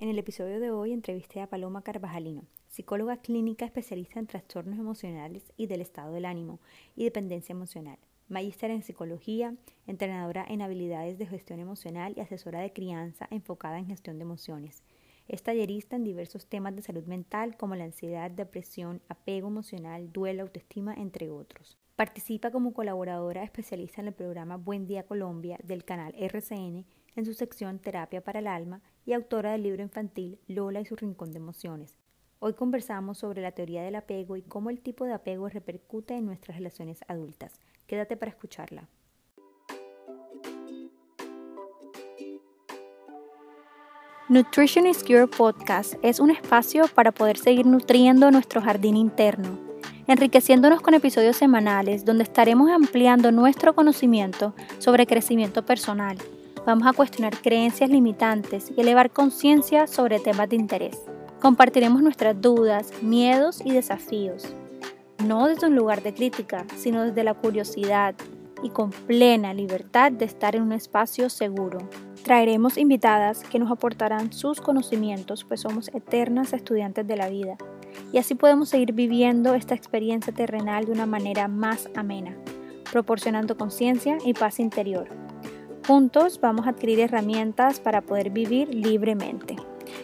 En el episodio de hoy entrevisté a Paloma Carvajalino, psicóloga clínica especialista en trastornos emocionales y del estado del ánimo y dependencia emocional, magíster en psicología, entrenadora en habilidades de gestión emocional y asesora de crianza enfocada en gestión de emociones. Es tallerista en diversos temas de salud mental como la ansiedad, depresión, apego emocional, duelo, autoestima, entre otros. Participa como colaboradora especialista en el programa Buen Día Colombia del canal RCN en su sección Terapia para el Alma y autora del libro infantil Lola y su Rincón de Emociones. Hoy conversamos sobre la teoría del apego y cómo el tipo de apego repercute en nuestras relaciones adultas. Quédate para escucharla. Nutrition is Cure Podcast es un espacio para poder seguir nutriendo nuestro jardín interno, enriqueciéndonos con episodios semanales donde estaremos ampliando nuestro conocimiento sobre crecimiento personal Vamos a cuestionar creencias limitantes y elevar conciencia sobre temas de interés. Compartiremos nuestras dudas, miedos y desafíos, no desde un lugar de crítica, sino desde la curiosidad y con plena libertad de estar en un espacio seguro. Traeremos invitadas que nos aportarán sus conocimientos, pues somos eternas estudiantes de la vida, y así podemos seguir viviendo esta experiencia terrenal de una manera más amena, proporcionando conciencia y paz interior. Juntos vamos a adquirir herramientas para poder vivir libremente.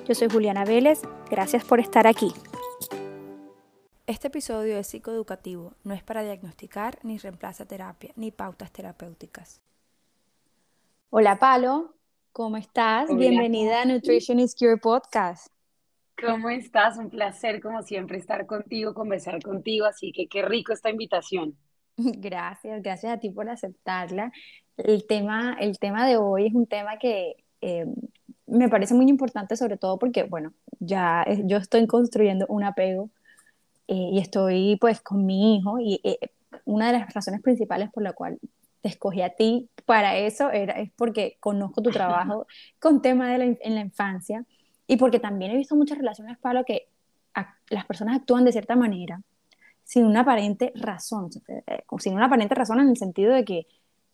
Yo soy Juliana Vélez, gracias por estar aquí. Este episodio es psicoeducativo, no es para diagnosticar ni reemplaza terapia ni pautas terapéuticas. Hola Palo, ¿cómo estás? Bienvenida a Nutrition is Cure Podcast. ¿Cómo estás? Un placer, como siempre, estar contigo, conversar contigo, así que qué rico esta invitación. Gracias, gracias a ti por aceptarla. El tema, el tema de hoy es un tema que eh, me parece muy importante, sobre todo porque, bueno, ya yo estoy construyendo un apego eh, y estoy pues con mi hijo y eh, una de las razones principales por la cual te escogí a ti para eso era, es porque conozco tu trabajo con tema de la, en la infancia y porque también he visto muchas relaciones, Pablo, que las personas actúan de cierta manera sin una aparente razón, sin una aparente razón en el sentido de que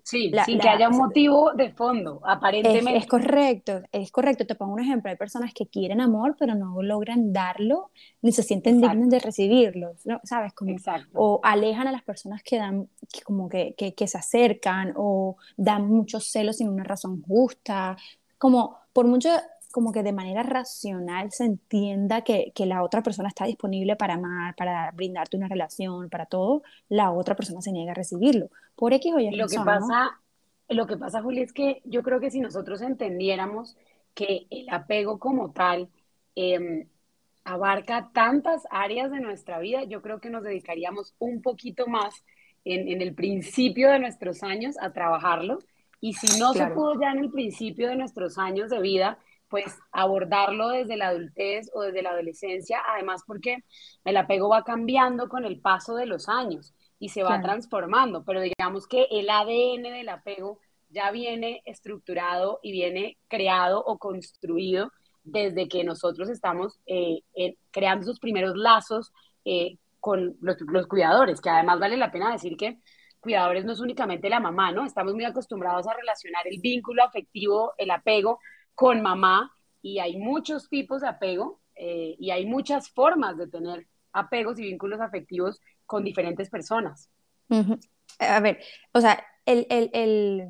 Sí, sin que haya un motivo de fondo, aparentemente. Es, correcto, es correcto. Te pongo un ejemplo. Hay personas que quieren amor, pero no logran darlo, ni se sienten dignas de recibirlo, ¿no? ¿sabes? Como, o alejan a las personas que dan, que como que, que, que se acercan, o dan muchos celos sin una razón justa. Como, por mucho como que de manera racional se entienda que, que, la otra persona está disponible para amar, para brindarte una relación, para todo, la otra persona se niega a recibirlo. Por X o Y lo que pasa, Lo que pasa, Juli, es que yo creo que si nosotros entendiéramos que el apego como tal em, abarca tantas áreas de nuestra vida, yo creo que nos dedicaríamos un poquito más en, en el principio de nuestros años a trabajarlo. Y si no se pudo ya en el principio de nuestros años de vida, pues abordarlo desde la adultez o desde la adolescencia, además porque el apego va cambiando con el paso de los años y se va transformando, pero digamos que el ADN del apego ya viene estructurado y viene creado o construido desde que nosotros estamos eh, creando esos primeros lazos eh, con los, los, cuidadores, que además vale la pena decir que cuidadores no es únicamente la mamá, ¿no? Estamos muy acostumbrados a relacionar el vínculo afectivo, el apego, con mamá y hay muchos tipos de apego eh, y hay muchas formas de tener apegos y vínculos afectivos con diferentes personas. A ver, o sea, el, el, el,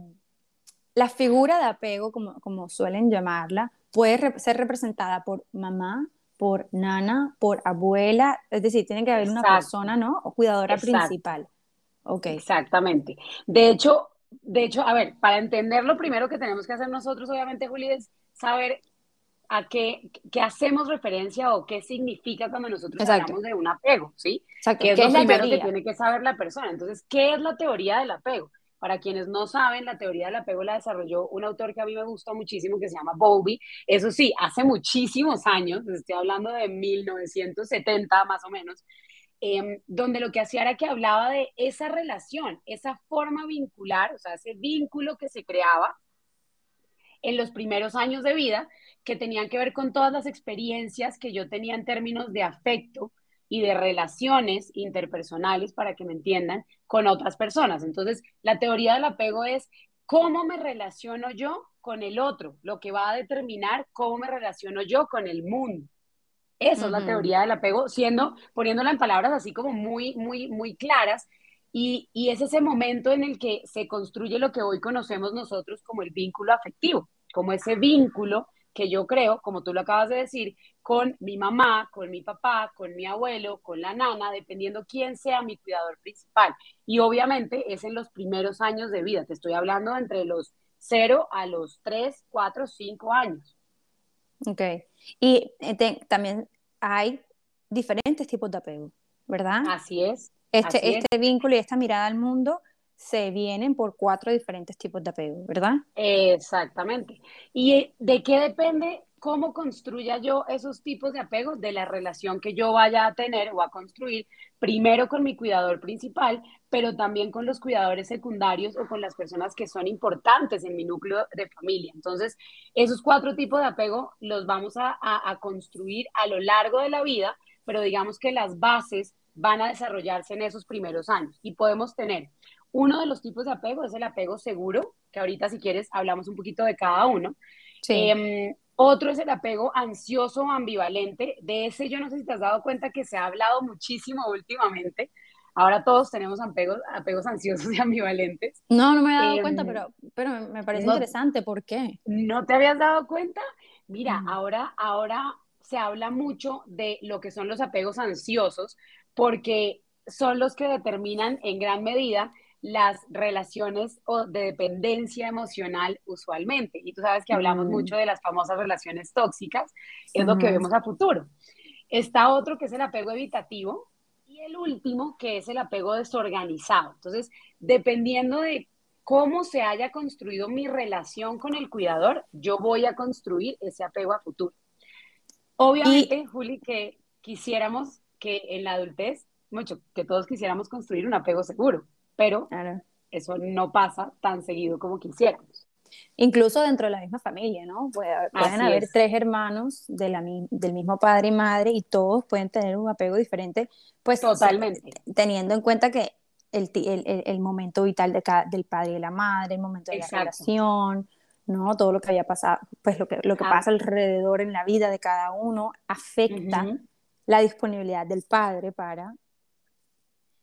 la figura de apego, como, como suelen llamarla, puede ser representada por mamá, por nana, por abuela, es decir, tiene que haber una persona, ¿no? O cuidadora principal. Okay. Exactamente. De hecho, de hecho, a ver, para entender lo primero que tenemos que hacer nosotros, obviamente, Juli, es saber a qué, qué hacemos referencia o qué significa cuando nosotros hablamos de un apego, ¿sí? Exacto. Que es lo primero que tiene que saber la persona. Entonces, ¿qué es la teoría del apego? Para quienes no saben, la teoría del apego la desarrolló un autor que a mí me gusta muchísimo, que se llama Bowlby. Eso sí, hace muchísimos años, estoy hablando de 1970 más o menos, Em, donde lo que hacía era que hablaba de esa relación, esa forma vincular, o sea, ese vínculo que se creaba en los primeros años de vida, que tenían que ver con todas las experiencias que yo tenía en términos de afecto y de relaciones interpersonales, para que me entiendan, con otras personas. Entonces, la teoría del apego es cómo me relaciono yo con el otro, lo que va a determinar cómo me relaciono yo con el mundo. Eso es la teoría del apego, siendo, poniéndola en palabras así como muy, muy, muy claras. Y, y es ese momento en el que se construye lo que hoy conocemos nosotros como el vínculo afectivo, como ese vínculo que yo creo, como tú lo acabas de decir, con mi mamá, con mi papá, con mi abuelo, con la nana, dependiendo quién sea mi cuidador principal. Y obviamente es en los primeros años de vida, te estoy hablando entre los 0 a los 3, 4, 5 años. Ok. Y eh, también hay diferentes tipos de apego, ¿verdad? Así es. Este, este vínculo y esta mirada al mundo se vienen por cuatro diferentes tipos de apego, ¿verdad? Exactamente. ¿Y de qué depende cómo construya yo esos tipos de apegos de la relación que yo vaya a tener o a construir, primero con mi cuidador principal, pero también con los cuidadores secundarios o con las personas que son importantes en mi núcleo de familia. Entonces, esos cuatro tipos de apego los vamos a, a construir a lo largo de la vida, pero digamos que las bases van a desarrollarse en esos primeros años y podemos tener uno de los tipos de apego es el apego seguro, que ahorita si quieres hablamos un poquito de cada uno. Em, otro es el apego ansioso o ambivalente. De ese yo no sé si te has dado cuenta que se ha hablado muchísimo últimamente. Ahora todos tenemos apegos, apegos ansiosos y ambivalentes. No, no me he dado cuenta, em, pero, pero me parece interesante. ¿Por qué? ¿No te habías dado cuenta? Mira, ahora, ahora se habla mucho de lo que son los apegos ansiosos, porque son los que determinan en gran medida las relaciones de dependencia emocional usualmente. Y tú sabes que hablamos mm. mucho de las famosas relaciones tóxicas, es lo que vemos a futuro. Está otro que es el apego evitativo y el último que es el apego desorganizado. Entonces, dependiendo de cómo se haya construido mi relación con el cuidador, yo voy a construir ese apego a futuro. Obviamente, Juli, que quisiéramos que en la adultez, mucho, que todos quisiéramos construir un apego seguro pero eso no pasa tan seguido como quisiéramos. Incluso dentro de la misma familia, ¿no? pueden haber tres hermanos de la, del mismo padre y madre y todos pueden tener un apego diferente, pues totalmente. Teniendo en cuenta que el, el, el momento vital de cada, del padre y la madre, el momento de la relación, ¿no? Todo lo que había pasado, pues lo que, lo que pasa alrededor en la vida de cada uno afecta la disponibilidad del padre para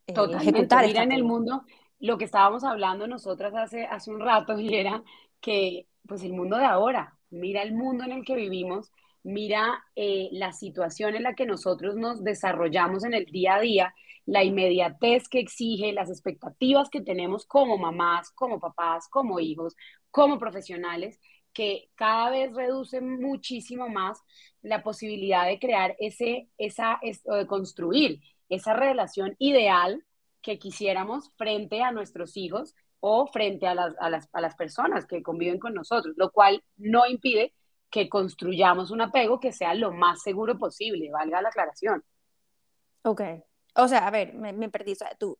eh, Totalmente. Mira en el mundo lo que estábamos hablando nosotras hace, hace un rato y era que, pues el mundo de ahora, mira el mundo en el que vivimos, mira eh, la situación en la que nosotros nos desarrollamos en el día a día, la inmediatez que exige, las expectativas que tenemos como mamás, como papás, como hijos, como profesionales, que cada vez reduce muchísimo más la posibilidad de crear ese, esa, de construir esa relación ideal que quisiéramos frente a nuestros hijos o frente a las, a, las, a las personas que conviven con nosotros, lo cual no impide que construyamos un apego que sea lo más seguro posible, valga la aclaración. Ok. O sea, a ver, me, me perdí. O sea, tú,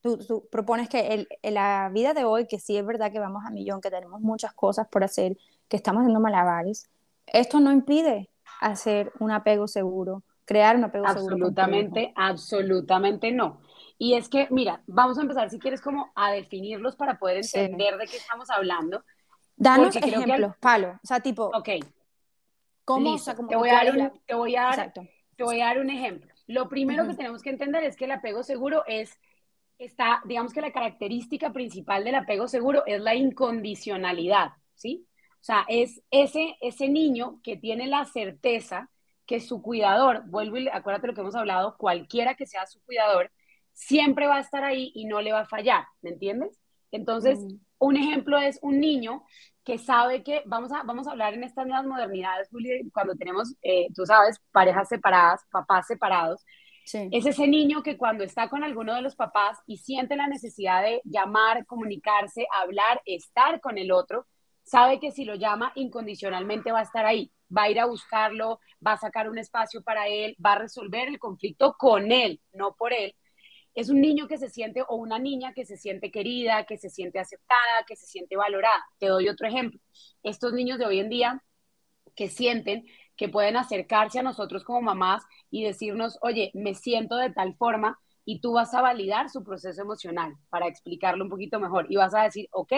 tú, tú, propones que el, en la vida de hoy, que sí es verdad que vamos a millón, que tenemos muchas cosas por hacer, que estamos haciendo malabares, esto no impide hacer un apego seguro, crear un apego absolutamente, Absolutamente no. Y es que, mira, vamos a empezar, si quieres, como a definirlos para poder entender de qué estamos hablando. Danos ejemplos, Palo. O sea, tipo... Ok. ¿Cómo? te, voy a dar un, te, voy a dar, te voy a dar un ejemplo. Lo primero que tenemos que entender es que el apego seguro es, está, digamos que la característica principal del apego seguro es la incondicionalidad, ¿sí? O sea, es ese, ese niño que tiene la certeza que su cuidador, vuelvo y acuérdate lo que hemos hablado, cualquiera que sea su cuidador, siempre va a estar ahí y no le va a fallar, ¿me entiendes? Entonces, mm. un ejemplo es un niño que sabe que, vamos a, vamos a hablar en estas nuevas modernidades, Juli, cuando tenemos, eh, tú sabes, parejas separadas, papás separados, es ese niño que cuando está con alguno de los papás y siente la necesidad de llamar, comunicarse, hablar, estar con el otro, sabe que si lo llama incondicionalmente va a estar ahí va a ir a buscarlo, va a sacar un espacio para él, va a resolver el conflicto con él, no por él. Es un niño que se siente o una niña que se siente querida, que se siente aceptada, que se siente valorada. Te doy otro ejemplo. Estos niños de hoy en día que sienten que pueden acercarse a nosotros como mamás y decirnos, oye, me siento de tal forma y tú vas a validar su proceso emocional para explicarlo un poquito mejor y vas a decir, ok,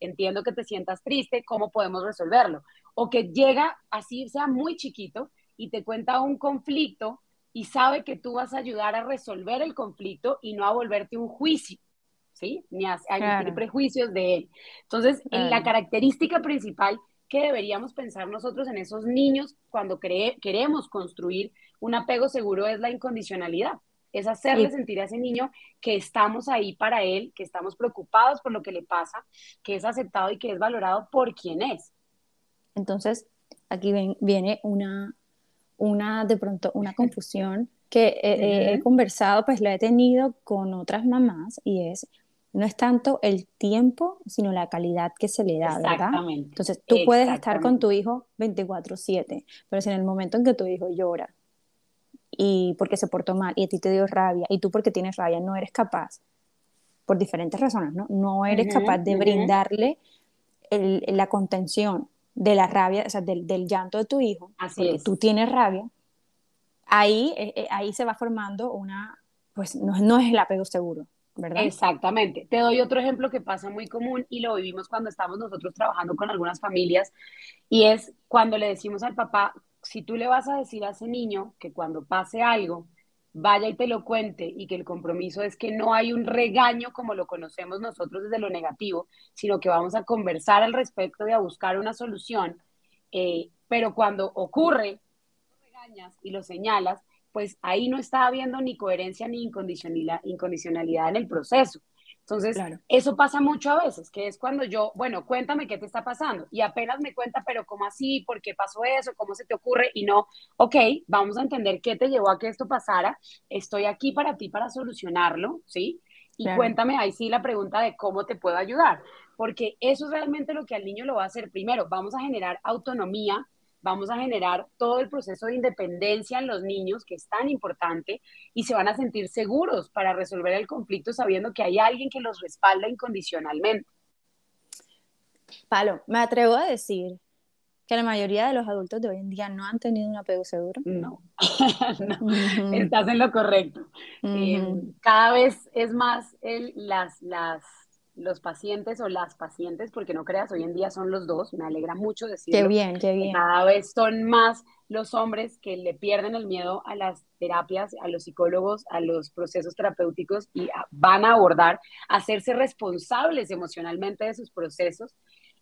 entiendo que te sientas triste, ¿cómo podemos resolverlo? O que llega así, sea muy chiquito y te cuenta un conflicto y sabe que tú vas a ayudar a resolver el conflicto y no a volverte un juicio, ¿sí? Ni a, a prejuicios de él. Entonces, la característica principal que deberíamos pensar nosotros en esos niños cuando queremos construir un apego seguro es la incondicionalidad. Es hacerle sentir a ese niño que estamos ahí para él, que estamos preocupados por lo que le pasa, que es aceptado y que es valorado por quien es. Entonces, aquí viene una, una, de pronto, una confusión que he, conversado, pues lo he tenido con otras mamás y es, no es tanto el tiempo, sino la calidad que se le da, ¿verdad? Entonces, tú puedes estar con tu hijo 24/7, pero si en el momento en que tu hijo llora y porque se portó mal y a ti te dio rabia y tú porque tienes rabia no eres capaz, por diferentes razones, ¿no? No eres capaz de brindarle la contención de la rabia, o sea, del, del llanto de tu hijo, Así es. tú tienes rabia, ahí, eh, eh, ahí se va formando una, pues no, no es el apego seguro, ¿verdad? Exactamente. Te doy otro ejemplo que pasa muy común y lo vivimos cuando estamos nosotros trabajando con algunas familias y es cuando le decimos al papá, si tú le vas a decir a ese niño que cuando pase algo, vaya y te lo cuente y que el compromiso es que no hay un regaño como lo conocemos nosotros desde lo negativo, sino que vamos a conversar al respecto y a buscar una solución. Eh, pero cuando ocurre, lo regañas y lo señalas, pues ahí no está habiendo ni coherencia ni incondicionalidad, incondicionalidad en el proceso. Entonces, eso pasa mucho a veces, que es cuando yo, bueno, cuéntame qué te está pasando y apenas me cuenta, pero ¿cómo así? ¿Por qué pasó eso? ¿Cómo se te ocurre? Y no, ok, vamos a entender qué te llevó a que esto pasara. Estoy aquí para ti para solucionarlo, ¿sí? Y cuéntame ahí sí la pregunta de cómo te puedo ayudar, porque eso es realmente lo que al niño lo va a hacer. Primero, vamos a generar autonomía, vamos a generar todo el proceso de independencia en los niños, que es tan importante, y se van a sentir seguros para resolver el conflicto sabiendo que hay alguien que los respalda incondicionalmente. Palo, me atrevo a decir que la mayoría de los adultos de hoy en día no han tenido un apego seguro. No, estás en lo correcto. Eh, cada vez es más el, las, las los pacientes o las pacientes, porque no creas, hoy en día son los dos, me alegra mucho decirlo. Qué bien, qué bien. Cada vez son más los hombres que le pierden el miedo a las terapias, a los psicólogos, a los procesos terapéuticos y van a abordar, hacerse responsables emocionalmente de sus procesos.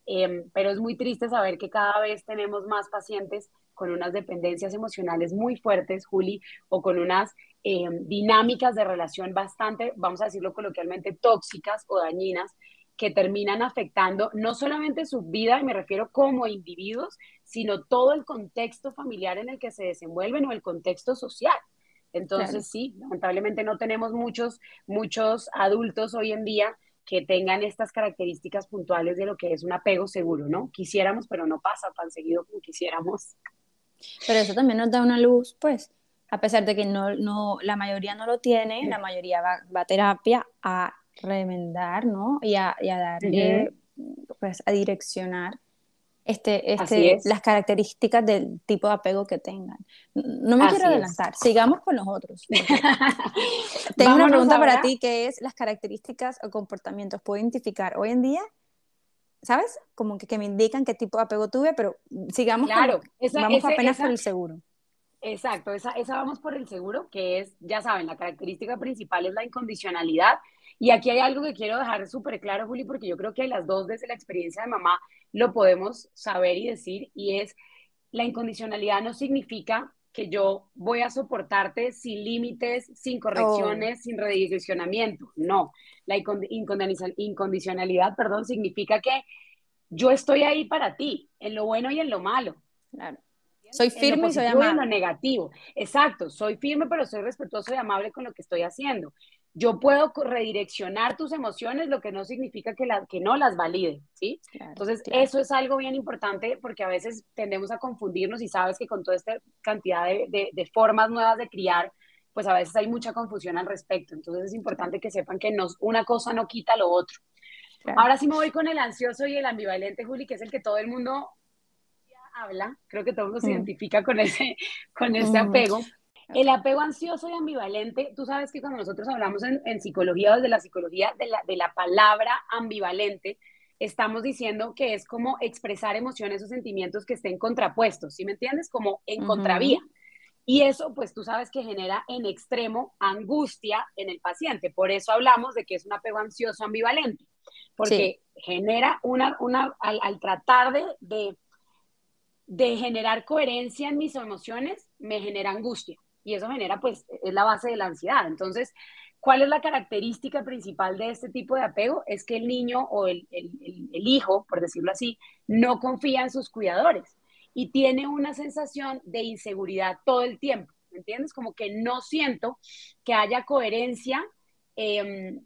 Em, pero es muy triste saber que cada vez tenemos más pacientes con unas dependencias emocionales muy fuertes, Juli, o con unas eh, dinámicas de relación bastante, vamos a decirlo coloquialmente, tóxicas o dañinas, que terminan afectando no solamente su vida, y me refiero como individuos, sino todo el contexto familiar en el que se desenvuelven o el contexto social. Entonces, sí, lamentablemente no tenemos muchos, muchos adultos hoy en día que tengan estas características puntuales de lo que es un apego seguro, ¿no? Quisiéramos, pero no pasa tan seguido como quisiéramos. Pero eso también nos da una luz, pues, a pesar de que no, no, la mayoría no lo tiene, la mayoría va, va a terapia a remendar, ¿no? Y a, y a darle, pues, a direccionar este, este, las características del tipo de apego que tengan. No me quiero adelantar, sigamos con los otros. Tengo una pregunta para ti que es las características o comportamientos. ¿Puedo identificar hoy en día ¿sabes? Como que, que, me indican qué tipo de apego tuve, pero sigamos claro, vamos apenas por el seguro. Exacto, esa, esa vamos por el seguro, que es, ya saben, la característica principal es la incondicionalidad. Y aquí hay algo que quiero dejar súper claro, Juli, porque yo creo que las dos desde la experiencia de mamá lo podemos saber y decir, y es, la incondicionalidad no significa que yo voy a soportarte sin límites, sin correcciones, oh. sin redireccionamiento. No, la incondicionalidad, perdón, significa que yo estoy ahí para ti, en lo bueno y en lo malo. Claro. Soy firme y soy amable. En lo negativo. Exacto, soy firme, pero soy respetuoso y amable con lo que estoy haciendo. Yo puedo redireccionar tus emociones, lo que no significa que, la, que no las valide, ¿sí? Entonces, eso es algo bien importante porque a veces tendemos a confundirnos y sabes que con toda esta cantidad de, de, formas nuevas de criar, pues a veces hay mucha confusión al respecto. Entonces, es importante que sepan que nos, una cosa no quita lo otro. Ahora sí me voy con el ansioso y el ambivalente, Juli, que es el que todo el mundo habla, creo que todo el mundo se mm. identifica con ese, con ese apego. El apego ansioso y ambivalente, tú sabes que cuando nosotros hablamos en, en psicología, desde la psicología de la, de la palabra ambivalente, estamos diciendo que es como expresar emociones o sentimientos que estén contrapuestos, ¿sí me entiendes? Como en contravía. Y eso, pues tú sabes que genera en extremo angustia en el paciente. Por eso hablamos de que es un apego ansioso ambivalente, porque genera una, una al, tratar de, de, de, generar coherencia en mis emociones, me genera angustia. Y eso genera, pues, es la base de la ansiedad. Entonces, ¿cuál es la característica principal de este tipo de apego? Es que el niño o el, el, hijo, por decirlo así, no confía en sus cuidadores y tiene una sensación de inseguridad todo el tiempo, ¿me entiendes? Como que no siento que haya coherencia em,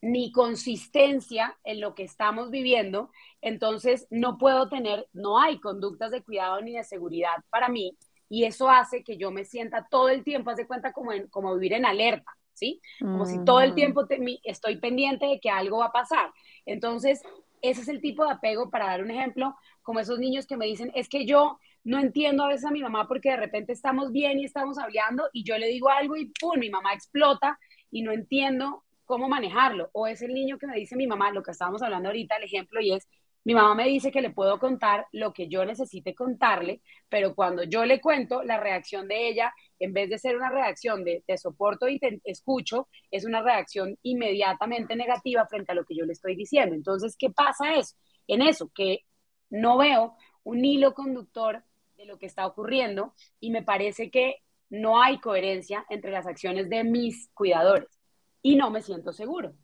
ni consistencia en lo que estamos viviendo, entonces no puedo tener, no hay conductas de cuidado ni de seguridad para mí y eso hace que yo me sienta todo el tiempo, haz de cuenta como, en, como vivir en alerta, ¿sí? Como si todo el mm. tiempo estoy pendiente de que algo va a pasar. Entonces, ese es el tipo de apego, para dar un ejemplo, como esos niños que me dicen, es que yo no entiendo a veces a mi mamá porque de repente estamos bien y estamos hablando y yo le digo algo y ¡pum! mi mamá explota y no entiendo cómo manejarlo. O es el niño que me dice mi mamá, lo que estábamos hablando ahorita, el ejemplo, y es, mi mamá me dice que le puedo contar lo que yo necesite contarle, pero cuando yo le cuento, la reacción de ella, en vez de ser una reacción de te soporto y te escucho, es una reacción inmediatamente negativa frente a lo que yo le estoy diciendo. Entonces, ¿qué pasa eso? En eso, que no veo un hilo conductor de lo que está ocurriendo y me parece que no hay coherencia entre las acciones de mis cuidadores y no me siento seguro.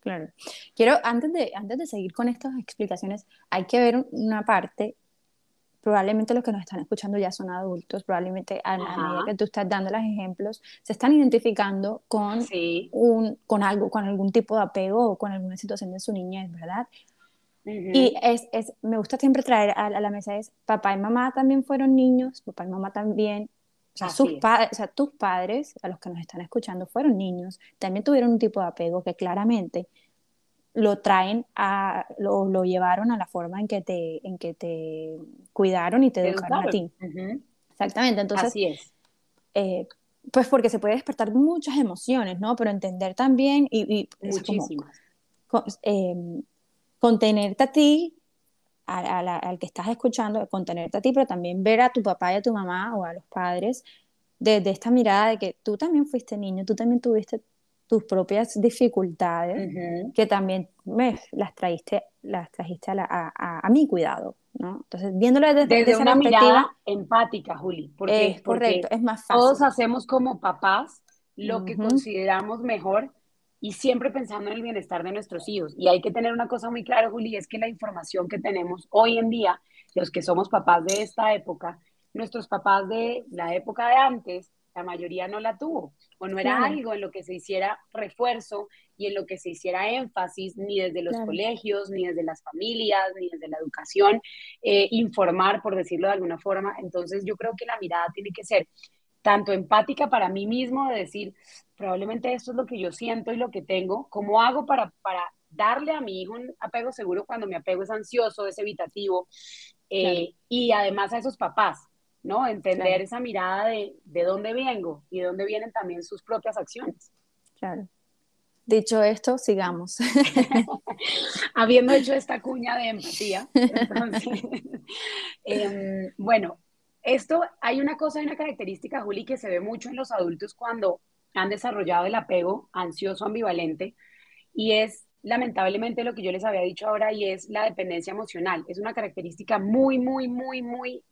Claro. Quiero, antes de, antes de seguir con estas explicaciones, hay que ver una parte, probablemente los que nos están escuchando ya son adultos, probablemente a, medida que tú estás dando los ejemplos, se están identificando con, un, con algo, con algún tipo de apego o con alguna situación de su niñez, ¿verdad? Y es, es, me gusta siempre traer a, la mesa es, papá y mamá también fueron niños, papá y mamá también, o sea, sus padres, o sea, tus padres, a los que nos están escuchando, fueron niños, también tuvieron un tipo de apego que claramente lo traen a, lo, lo llevaron a la forma en que te, en que te cuidaron y te educaron, a ti. Exactamente, entonces... Así es. Eh, pues porque se puede despertar muchas emociones, ¿no? Pero entender también y... y Muchísimas. Em, contenerte a ti, al que estás escuchando, contenerte a ti, pero también ver a tu papá y a tu mamá o a los padres desde esta mirada de que tú también fuiste niño, tú también tuviste tus propias dificultades, que también las trajiste, las trajiste a, a, mi cuidado, ¿no? Entonces, viéndolo desde, desde una mirada empática, Juli, porque es correcto, es más fácil. Todos hacemos como papás lo que consideramos mejor y siempre pensando en el bienestar de nuestros hijos. Y hay que tener una cosa muy clara, Juli, es que la información que tenemos hoy en día, los que somos papás de esta época, nuestros papás de la época de antes, la mayoría no la tuvo, o no era algo en lo que se hiciera refuerzo y en lo que se hiciera énfasis, ni desde los colegios, ni desde las familias, ni desde la educación, eh, informar, por decirlo de alguna forma. Entonces yo creo que la mirada tiene que ser tanto empática para mí mismo, de decir, probablemente esto es lo que yo siento y lo que tengo, ¿cómo hago para, para darle a mi hijo un apego seguro cuando mi apego es ansioso, es evitativo? Eh, y además a esos papás, ¿no? Entender esa mirada de, de dónde vengo y de dónde vienen también sus propias acciones. Claro. Dicho esto, sigamos. Habiendo hecho esta cuña de empatía, entonces, em, bueno, esto, hay una cosa, hay una característica, Juli, que se ve mucho en los adultos cuando han desarrollado el apego ansioso ambivalente y es lamentablemente lo que yo les había dicho ahora y es la dependencia emocional. Es una característica muy, muy, muy, muy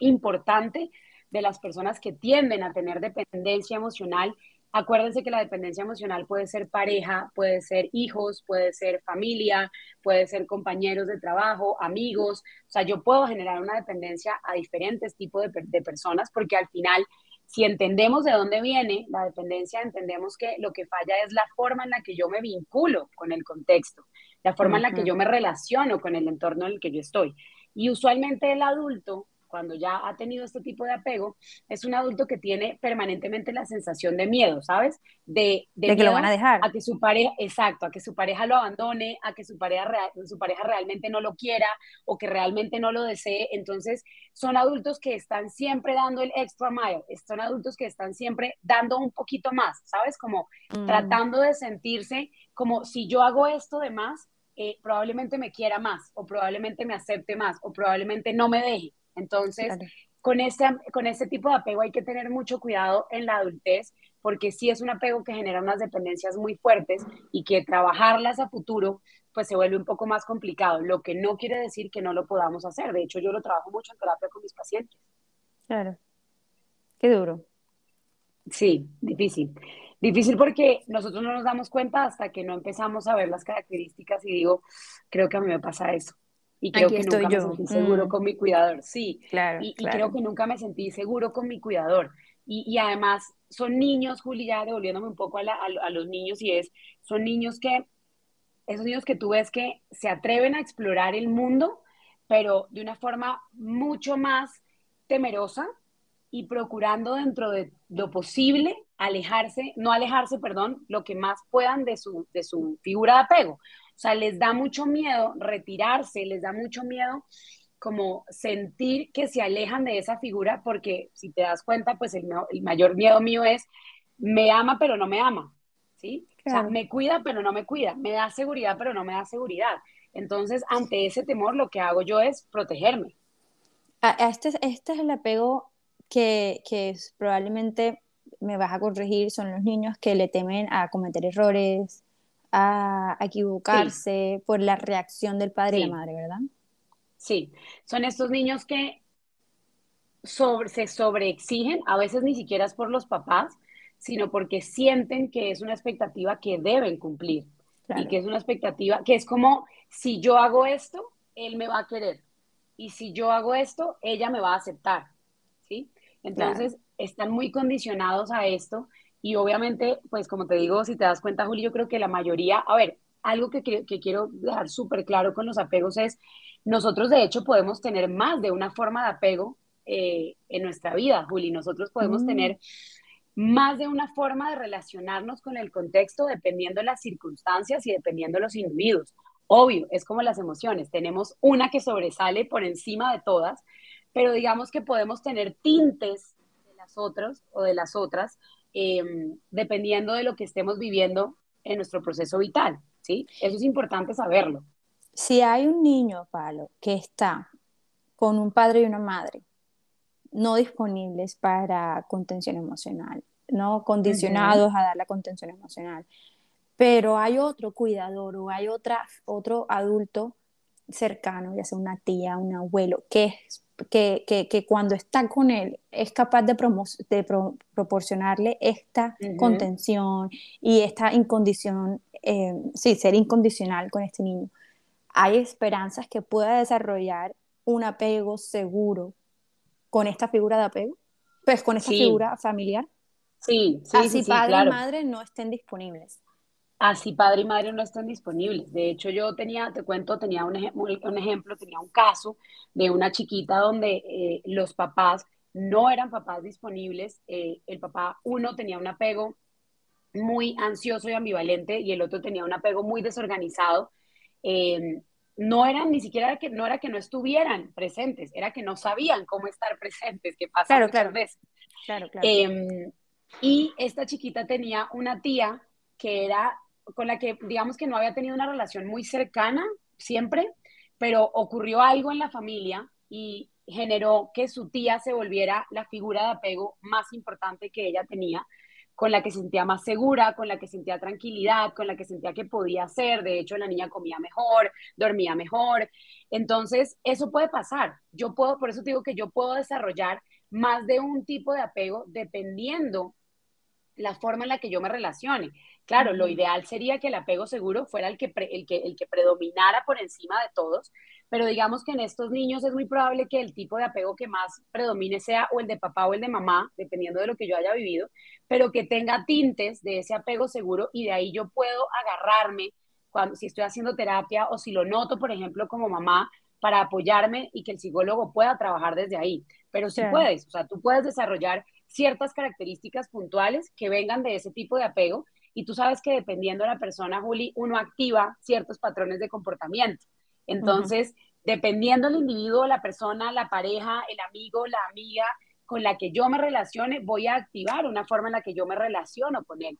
importante de las personas que tienden a tener dependencia emocional Acuérdense que la dependencia emocional puede ser pareja, puede ser hijos, puede ser familia, puede ser compañeros de trabajo, amigos. O sea, yo puedo generar una dependencia a diferentes tipos de, personas porque al final, si entendemos de dónde viene la dependencia, entendemos que lo que falla es la forma en la que yo me vinculo con el contexto, la forma en la que yo me relaciono con el entorno en el que yo estoy. Y usualmente el adulto cuando ya ha tenido este tipo de apego, es un adulto que tiene permanentemente la sensación de miedo, ¿sabes? De, de, que lo van a dejar. A que su pareja, exacto, a que su pareja lo abandone, a que su pareja, su pareja realmente no lo quiera o que realmente no lo desee. Entonces, son adultos que están siempre dando el extra mile, son adultos que están siempre dando un poquito más, ¿sabes? Como mm. tratando de sentirse como si yo hago esto de más, eh, probablemente me quiera más, o probablemente me acepte más, o probablemente no me deje. Entonces, con, este, con este tipo de apego hay que tener mucho cuidado en la adultez, porque sí es un apego que genera unas dependencias muy fuertes y que trabajarlas a futuro pues se vuelve un poco más complicado, lo que no quiere decir que no lo podamos hacer. De hecho, yo lo trabajo mucho en terapia con mis pacientes. Claro. Qué duro. Sí, difícil. Difícil porque nosotros no nos damos cuenta hasta que no empezamos a ver las características y digo, creo que a mí me pasa eso. Y creo que nunca me sentí seguro mm. con mi cuidador, sí. Claro, y, creo que nunca me sentí seguro con mi cuidador. Y, y además son niños, Juli, ya devolviéndome un poco a, a, los niños, y es, son niños que, esos niños que tú ves que se atreven a explorar el mundo, pero de una forma mucho más temerosa y procurando dentro de lo posible alejarse, no alejarse, perdón, lo que más puedan de su, de su figura de apego. O sea, les da mucho miedo retirarse, les da mucho miedo como sentir que se alejan de esa figura, porque si te das cuenta, pues el, mayor miedo mío es, me ama pero no me ama, ¿sí? O sea, me cuida pero no me cuida, me da seguridad pero no me da seguridad. Entonces, ante ese temor, lo que hago yo es protegerme. Este, este es el apego que, que es probablemente me vas a corregir, son los niños que le temen a cometer errores, a, equivocarse por la reacción del padre y la madre, ¿verdad? Sí, son estos niños que sobre, se sobreexigen, a veces ni siquiera es por los papás, sino porque sienten que es una expectativa que deben cumplir. Y que es una expectativa que es como, si yo hago esto, él me va a querer. Y si yo hago esto, ella me va a aceptar. ¿Sí? Entonces, están muy condicionados a esto y obviamente, pues como te digo, si te das cuenta, Julio, yo creo que la mayoría, a ver, algo que, que quiero dejar súper claro con los apegos es, nosotros de hecho podemos tener más de una forma de apego eh, en nuestra vida, Juli, nosotros podemos mm. tener más de una forma de relacionarnos con el contexto dependiendo de las circunstancias y dependiendo de los individuos. Obvio, es como las emociones, tenemos una que sobresale por encima de todas, pero digamos que podemos tener tintes otros o de las otras, em, dependiendo de lo que estemos viviendo en nuestro proceso vital, ¿sí? Eso es importante saberlo. Si hay un niño, Palo, que está con un padre y una madre no disponibles para contención emocional, no condicionados a dar la contención emocional, pero hay otro cuidador o hay otra, otro adulto cercano, ya sea una tía, un abuelo, que es que, que, cuando está con él es capaz de, de proporcionarle esta contención y esta incondición, eh, sí, ser incondicional con este niño. Hay esperanzas que pueda desarrollar un apego seguro con esta figura de apego, pues con esta figura familiar. Sí, sí, Así padre y madre no estén disponibles así padre y madre no están disponibles. De hecho, yo tenía, te cuento, tenía un, un ejemplo, tenía un caso de una chiquita donde eh, los papás no eran papás disponibles. Eh, el papá, uno tenía un apego muy ansioso y ambivalente y el otro tenía un apego muy desorganizado. Em, no eran ni siquiera que no era que no estuvieran presentes, era que no sabían cómo estar presentes, que pasa claro, muchas claro. veces. Claro, claro. Em, y esta chiquita tenía una tía que era con la que digamos que no había tenido una relación muy cercana siempre, pero ocurrió algo en la familia y generó que su tía se volviera la figura de apego más importante que ella tenía, con la que sentía más segura, con la que sentía tranquilidad, con la que sentía que podía ser. De hecho, la niña comía mejor, dormía mejor. Entonces, eso puede pasar. Yo puedo, por eso digo que yo puedo desarrollar más de un tipo de apego dependiendo la forma en la que yo me relacione. Claro, lo ideal sería que el apego seguro fuera el que, el, que, el que predominara por encima de todos, pero digamos que en estos niños es muy probable que el tipo de apego que más predomine sea o el de papá o el de mamá, dependiendo de lo que yo haya vivido, pero que tenga tintes de ese apego seguro y de ahí yo puedo agarrarme cuando si estoy haciendo terapia o si lo noto, por ejemplo, como mamá, para apoyarme y que el psicólogo pueda trabajar desde ahí. Pero sí puedes, o sea, tú puedes desarrollar ciertas características puntuales que vengan de ese tipo de apego y tú sabes que dependiendo de la persona, Juli, uno activa ciertos patrones de comportamiento. Entonces, dependiendo del individuo, la persona, la pareja, el amigo, la amiga con la que yo me relacione, voy a activar una forma en la que yo me relaciono con él.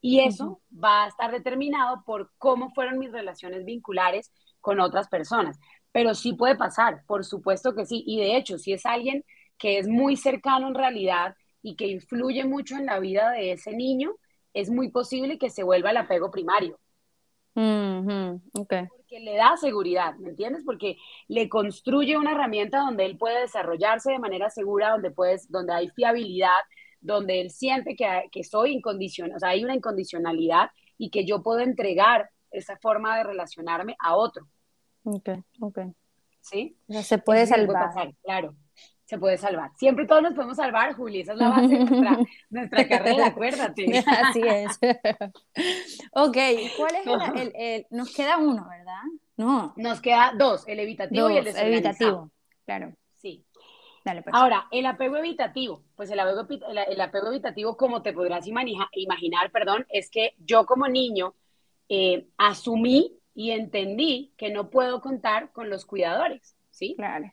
Y eso va a estar determinado por cómo fueron mis relaciones vinculares con otras personas. Pero sí puede pasar, por supuesto que sí. Y de hecho, si es alguien que es muy cercano en realidad y que influye mucho en la vida de ese niño, es muy posible que se vuelva el apego primario. Porque le da seguridad, ¿me entiendes? Porque le construye una herramienta donde él puede desarrollarse de manera segura, donde, puedes, donde hay fiabilidad, donde él siente que, que soy incondicional, o sea, hay una incondicionalidad y que yo puedo entregar esa forma de relacionarme a otro. Ok, ok. ¿Sí? O sea, se puede salvar. claro, se puede salvar. Siempre todos nos podemos salvar, Juli, esa es la base de nuestra, nuestra carrera, acuérdate. Así es. ok, ¿cuál es el, el, Nos queda uno, ¿verdad? No. Nos queda dos, el evitativo y el evitativo, claro. Sí. Pues. Ahora, el apego evitativo, pues el apego, el, apego evitativo, como te podrás imaginar, perdón, es que yo como niño eh, asumí y entendí que no puedo contar con los cuidadores, ¿sí? Claro.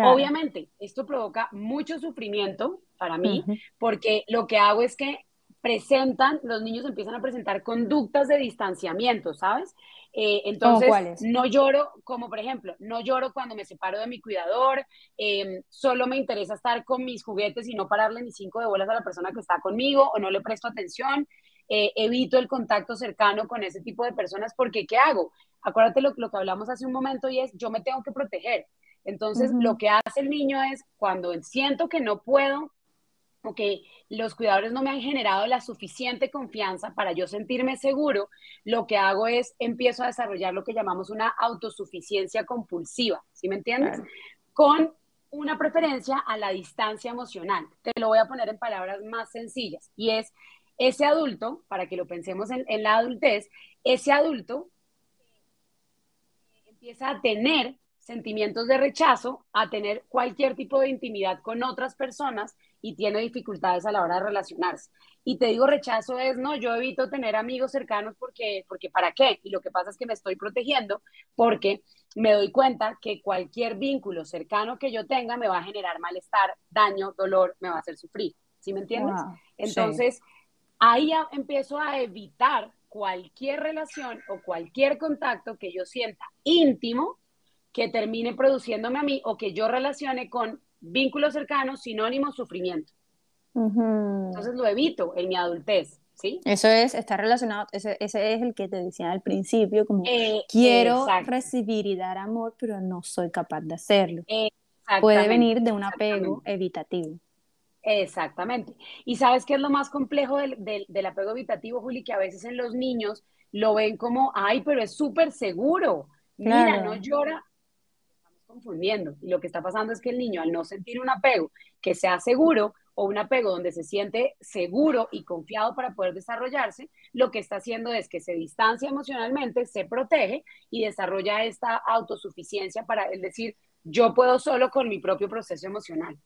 Obviamente, esto provoca mucho sufrimiento para mí, porque lo que hago es que presentan, los niños empiezan a presentar conductas de distanciamiento, ¿sabes? Eh, entonces, no lloro, como por ejemplo, no lloro cuando me separo de mi cuidador, em, solo me interesa estar con mis juguetes y no pararle ni cinco de bolas a la persona que está conmigo o no le presto atención, eh, evito el contacto cercano con ese tipo de personas porque ¿qué hago? Acuérdate lo, lo que hablamos hace un momento y es, yo me tengo que proteger. Entonces, lo que hace el niño es, cuando siento que no puedo o que los cuidadores no me han generado la suficiente confianza para yo sentirme seguro, lo que hago es empiezo a desarrollar lo que llamamos una autosuficiencia compulsiva, ¿sí me entiendes? Con una preferencia a la distancia emocional. Te lo voy a poner en palabras más sencillas y es ese adulto, para que lo pensemos en, en la adultez, ese adulto empieza a tener sentimientos de rechazo a tener cualquier tipo de intimidad con otras personas y tiene dificultades a la hora de relacionarse. Y te digo rechazo es, no, yo evito tener amigos cercanos porque, porque ¿para qué? Y lo que pasa es que me estoy protegiendo porque me doy cuenta que cualquier vínculo cercano que yo tenga me va a generar malestar, daño, dolor, me va a hacer sufrir. ¿Sí me entiendes? Entonces, ahí empiezo a evitar cualquier relación o cualquier contacto que yo sienta íntimo que termine produciéndome a mí o que yo relacione con vínculos cercanos, sinónimos, sufrimiento. Entonces lo evito en mi adultez, ¿sí? Eso es, está relacionado, ese, es el que te decía al principio, como eh, quiero recibir y dar amor, pero no soy capaz de hacerlo. Puede venir de un apego evitativo. Exactamente. Y sabes qué es lo más complejo del, del apego evitativo, Juli, que a veces en los niños lo ven como, ay, pero es súper seguro. Mira, no llora, confundiendo. Y lo que está pasando es que el niño, al no sentir un apego que sea seguro o un apego donde se siente seguro y confiado para poder desarrollarse, lo que está haciendo es que se distancia emocionalmente, se protege y desarrolla esta autosuficiencia para, es decir, yo puedo solo con mi propio proceso emocional.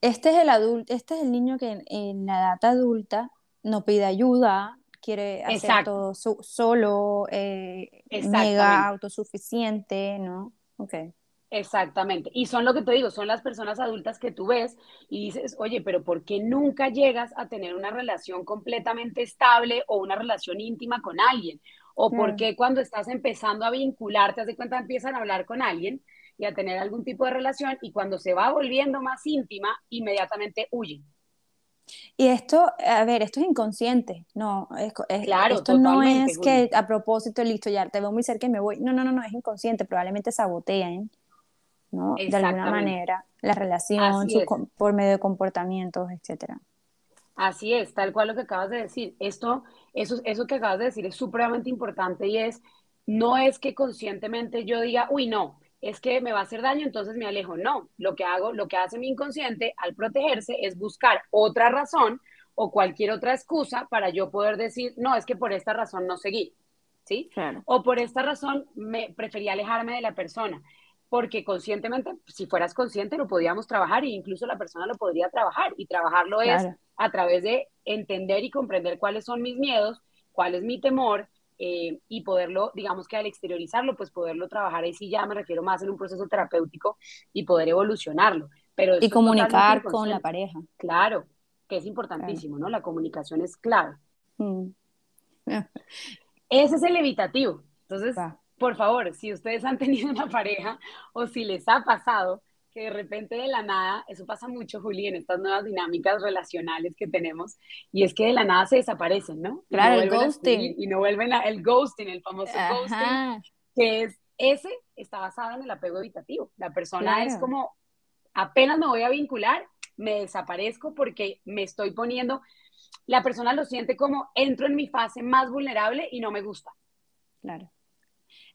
Este es el adulto, este es el niño que en, la edad adulta no pide ayuda, quiere hacer todo solo, eh, mega autosuficiente, ¿no? Okay. Exactamente. Y son lo que te digo, son las personas adultas que tú ves y dices, oye, pero ¿por qué nunca llegas a tener una relación completamente estable o una relación íntima con alguien? ¿O por qué cuando estás empezando a vincularte, te das cuenta, empiezan a hablar con alguien y a tener algún tipo de relación y cuando se va volviendo más íntima, inmediatamente huyen? Y esto, a ver, esto es inconsciente, no, es, claro, esto no es que a propósito, listo, ya te veo muy cerca y me voy, no, no, no, no, es inconsciente, probablemente sabotean de alguna manera, la relación por medio de comportamientos, etcétera. Así es, tal cual lo que acabas de decir. Esto, eso, eso que acabas de decir es supremamente importante y es, no es que conscientemente yo diga, uy, no, es que me va a hacer daño, entonces me alejo. No, lo que hago, lo que hace mi inconsciente al protegerse es buscar otra razón o cualquier otra excusa para yo poder decir, no, es que por esta razón no seguí, ¿sí? O por esta razón me preferí alejarme de la persona. Porque conscientemente, si fueras consciente, lo podíamos trabajar e incluso la persona lo podría trabajar. Y trabajarlo es a través de entender y comprender cuáles son mis miedos, cuál es mi temor eh, y poderlo, digamos que al exteriorizarlo, pues poderlo trabajar. Ahí sí ya me refiero más en un proceso terapéutico y poder evolucionarlo. Pero y comunicar con la pareja. Claro, que es importantísimo, ¿no? La comunicación es clave. Mm. Ese es el evitativo. Entonces, por favor, si ustedes han tenido una pareja o si les ha pasado que de repente de la nada, eso pasa mucho, Juli, en estas nuevas dinámicas relacionales que tenemos, y es que de la nada se desaparecen, ¿no? Claro, el ghosting. Y no vuelven a, el ghosting, el famoso ghosting, que es, ese está basado en el apego evitativo. La persona es como, apenas me voy a vincular, me desaparezco porque me estoy poniendo, la persona lo siente como entro en mi fase más vulnerable y no me gusta. Claro.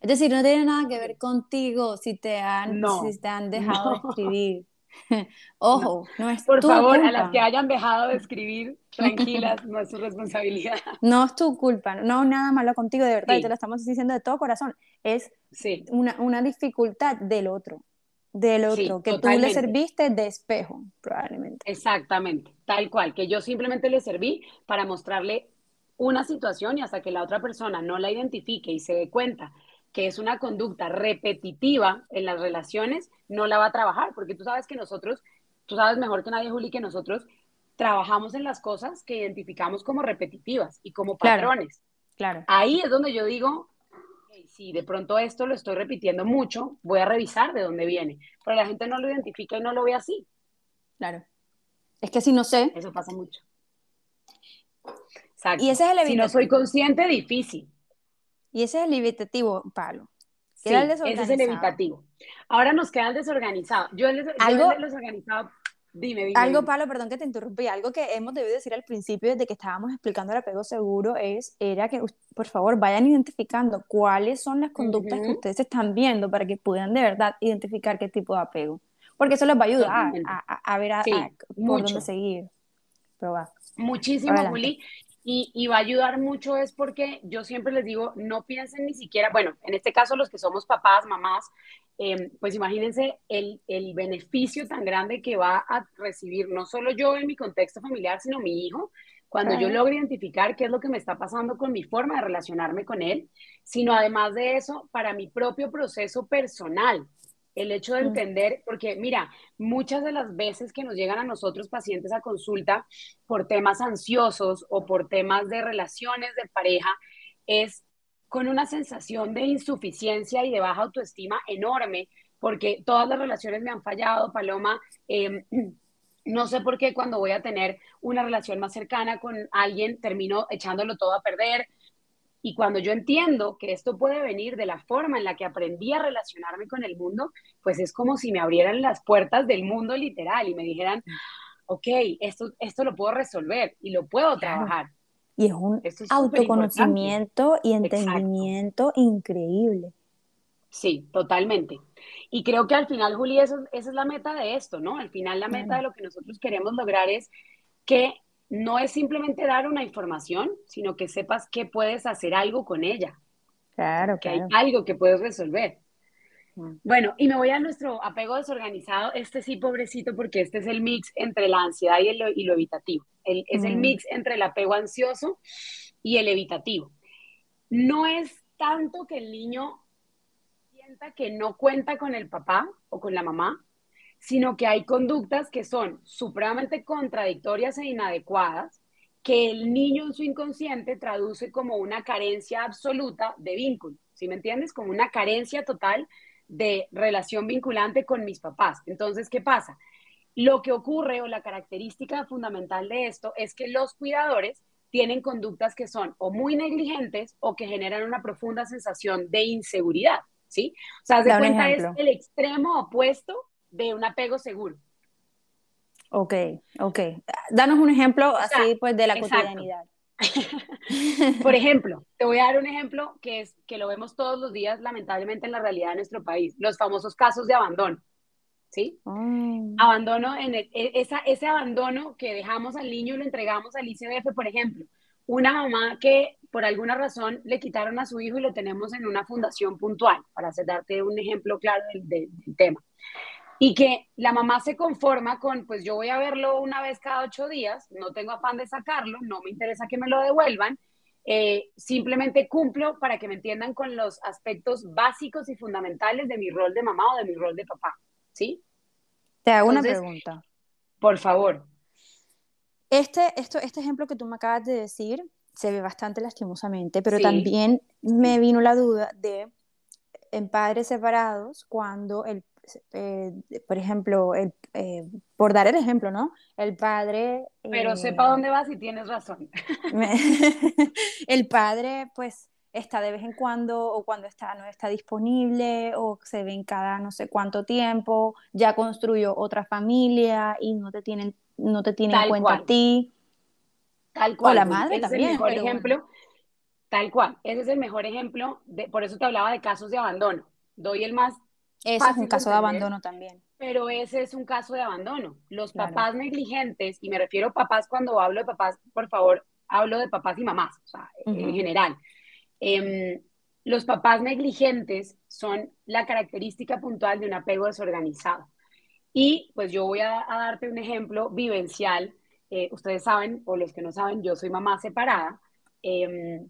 Es decir, no tiene nada que ver contigo si te han, si te han dejado de escribir. Ojo, no, es Por favor, a las que hayan dejado de escribir, tranquilas, no es su responsabilidad. No es tu culpa, no nada malo contigo, de verdad, te lo estamos diciendo de todo corazón. Es una, una, dificultad del otro, del otro, que tú le serviste de espejo, probablemente. Exactamente, tal cual, que yo simplemente le serví para mostrarle una situación y hasta que la otra persona no la identifique y se dé cuenta que es una conducta repetitiva en las relaciones, no la va a trabajar, porque tú sabes que nosotros, tú sabes mejor que nadie, Juli, que nosotros trabajamos en las cosas que identificamos como repetitivas y como patrones. Claro. Ahí es donde yo digo, si de pronto esto lo estoy repitiendo mucho, voy a revisar de dónde viene. Pero la gente no lo identifica y no lo ve así. Claro. Es que si no sé. Eso pasa mucho. Exacto. Y ese es el Si no soy consciente, difícil. Y ese es el evitativo, Palo. Sí, ese es el evitativo. Ahora nos queda el desorganizado. Yo el, ¿Algo, desorganizado, dime, dime. Algo, Palo, perdón que te interrumpí, algo que hemos debido decir al principio desde que estábamos explicando el apego seguro es, era que, por favor, vayan identificando cuáles son las conductas que ustedes están viendo para que puedan de verdad identificar qué tipo de apego. Porque eso les va a ayudar a, ver a, por dónde seguir. Muchísimo, Juli. Y, va a ayudar mucho es porque yo siempre les digo, no piensen ni siquiera, bueno, en este caso los que somos papás, mamás, em, pues imagínense el, el, beneficio tan grande que va a recibir no solo yo en mi contexto familiar, sino mi hijo, cuando yo logro identificar qué es lo que me está pasando con mi forma de relacionarme con él, sino además de eso, para mi propio proceso personal, el hecho de entender, porque mira, muchas de las veces que nos llegan a nosotros pacientes a consulta por temas ansiosos o por temas de relaciones de pareja, es con una sensación de insuficiencia y de baja autoestima enorme, porque todas las relaciones me han fallado, Paloma. Em, no sé por qué cuando voy a tener una relación más cercana con alguien termino echándolo todo a perder, y cuando yo entiendo que esto puede venir de la forma en la que aprendí a relacionarme con el mundo, pues es como si me abrieran las puertas del mundo literal y me dijeran, ok, esto, esto lo puedo resolver y lo puedo trabajar. Y es un autoconocimiento y entendimiento increíble. Sí, totalmente. Y creo que al final, Juli, esa es la meta de esto, ¿no? Al final la meta de lo que nosotros queremos lograr es que no es simplemente dar una información, sino que sepas que puedes hacer algo con ella. Claro, que hay algo que puedes resolver. Bueno, y me voy a nuestro apego desorganizado. Este sí, pobrecito, porque este es el mix entre la ansiedad y, el, y lo evitativo. es el mix entre el apego ansioso y el evitativo. No es tanto que el niño sienta que no cuenta con el papá o con la mamá, sino que hay conductas que son supremamente contradictorias e inadecuadas que el niño en su inconsciente traduce como una carencia absoluta de vínculo, ¿sí me entiendes? Como una carencia total de relación vinculante con mis papás. Entonces, ¿qué pasa? Lo que ocurre o la característica fundamental de esto es que los cuidadores tienen conductas que son o muy negligentes o que generan una profunda sensación de inseguridad, ¿sí? O sea, de cuenta es el extremo opuesto de un apego seguro. Ok, ok. Danos un ejemplo así pues de la cotidianidad. Por ejemplo, te voy a dar un ejemplo que es que lo vemos todos los días lamentablemente en la realidad de nuestro país, los famosos casos de abandono. ¿Sí? Mm. Abandono en e, esa, ese abandono que dejamos al niño y lo entregamos al ICBF, por ejemplo. Una mamá que por alguna razón le quitaron a su hijo y lo tenemos en una fundación puntual, para hacer, darte un ejemplo claro del, del, tema. Y que la mamá se conforma con, pues yo voy a verlo una vez cada ocho días, no tengo afán de sacarlo, no me interesa que me lo devuelvan, eh, simplemente cumplo para que me entiendan con los aspectos básicos y fundamentales de mi rol de mamá o de mi rol de papá, ¿sí? Te hago una pregunta. Por favor. Este, esto, este ejemplo que tú me acabas de decir se ve bastante lastimosamente, pero también me vino la duda de en padres separados cuando el eh, por ejemplo, el, eh, por dar el ejemplo, ¿no? El padre... Pero sepa eh, dónde vas y tienes razón. el padre, pues, está de vez en cuando o cuando está, no está disponible o se ven cada no sé cuánto tiempo, ya construyó otra familia y no te tienen, no te tienen en cuenta a ti. Tal cual. O la madre Ese también. Es el mejor ejemplo. Tal cual. Ese es el mejor ejemplo. De, por eso te hablaba de casos de abandono. Doy el más ese es un caso de, abandono también. Pero ese es un caso de abandono. Los papás negligentes, y me refiero a papás cuando hablo de papás, por favor, hablo de papás y mamás, o sea, en general. Em, los papás negligentes son la característica puntual de un apego desorganizado. Y pues yo voy a, darte un ejemplo vivencial. Eh, ustedes saben, o los que no saben, yo soy mamá separada. Em,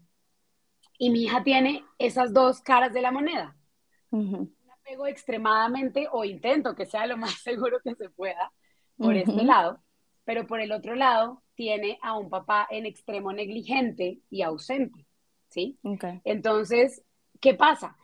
y mi hija tiene esas dos caras de la moneda extremadamente o intento que sea lo más seguro que se pueda por este lado, pero por el otro lado tiene a un papá en extremo negligente y ausente, ¿sí? Entonces, ¿qué pasa?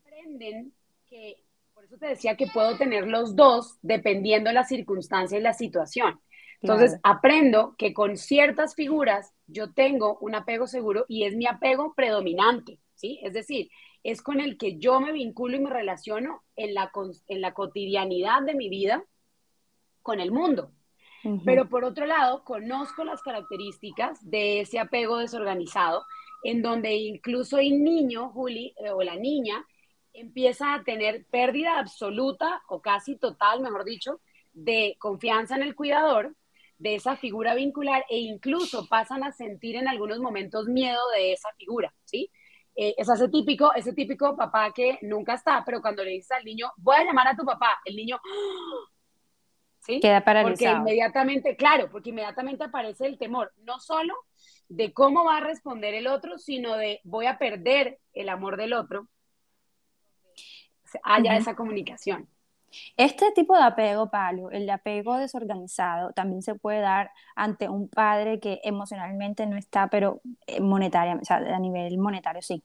Aprenden que, por eso te decía que puedo tener los dos dependiendo la circunstancia y la situación. Entonces, aprendo que con ciertas figuras yo tengo un apego seguro y es mi apego predominante, ¿sí? Es decir, es con el que yo me vinculo y me relaciono en la, en la cotidianidad de mi vida con el mundo. Pero por otro lado, conozco las características de ese apego desorganizado, en donde incluso el niño, Juli, eh, o la niña, empieza a tener pérdida absoluta o casi total, mejor dicho, de confianza en el cuidador, de esa figura vincular, e incluso pasan a sentir en algunos momentos miedo de esa figura, ¿sí? Eh, es ese típico, ese típico papá que nunca está, pero cuando le dices al niño, voy a llamar a tu papá, el niño, ¿sí? Queda paralizado. Porque inmediatamente, claro, porque inmediatamente aparece el temor, no solo de cómo va a responder el otro, sino de voy a perder el amor del otro, haya esa comunicación. Este tipo de apego, Pablo, el de apego desorganizado, también se puede dar ante un padre que emocionalmente no está, pero eh, monetaria, o sea, a nivel monetario sí.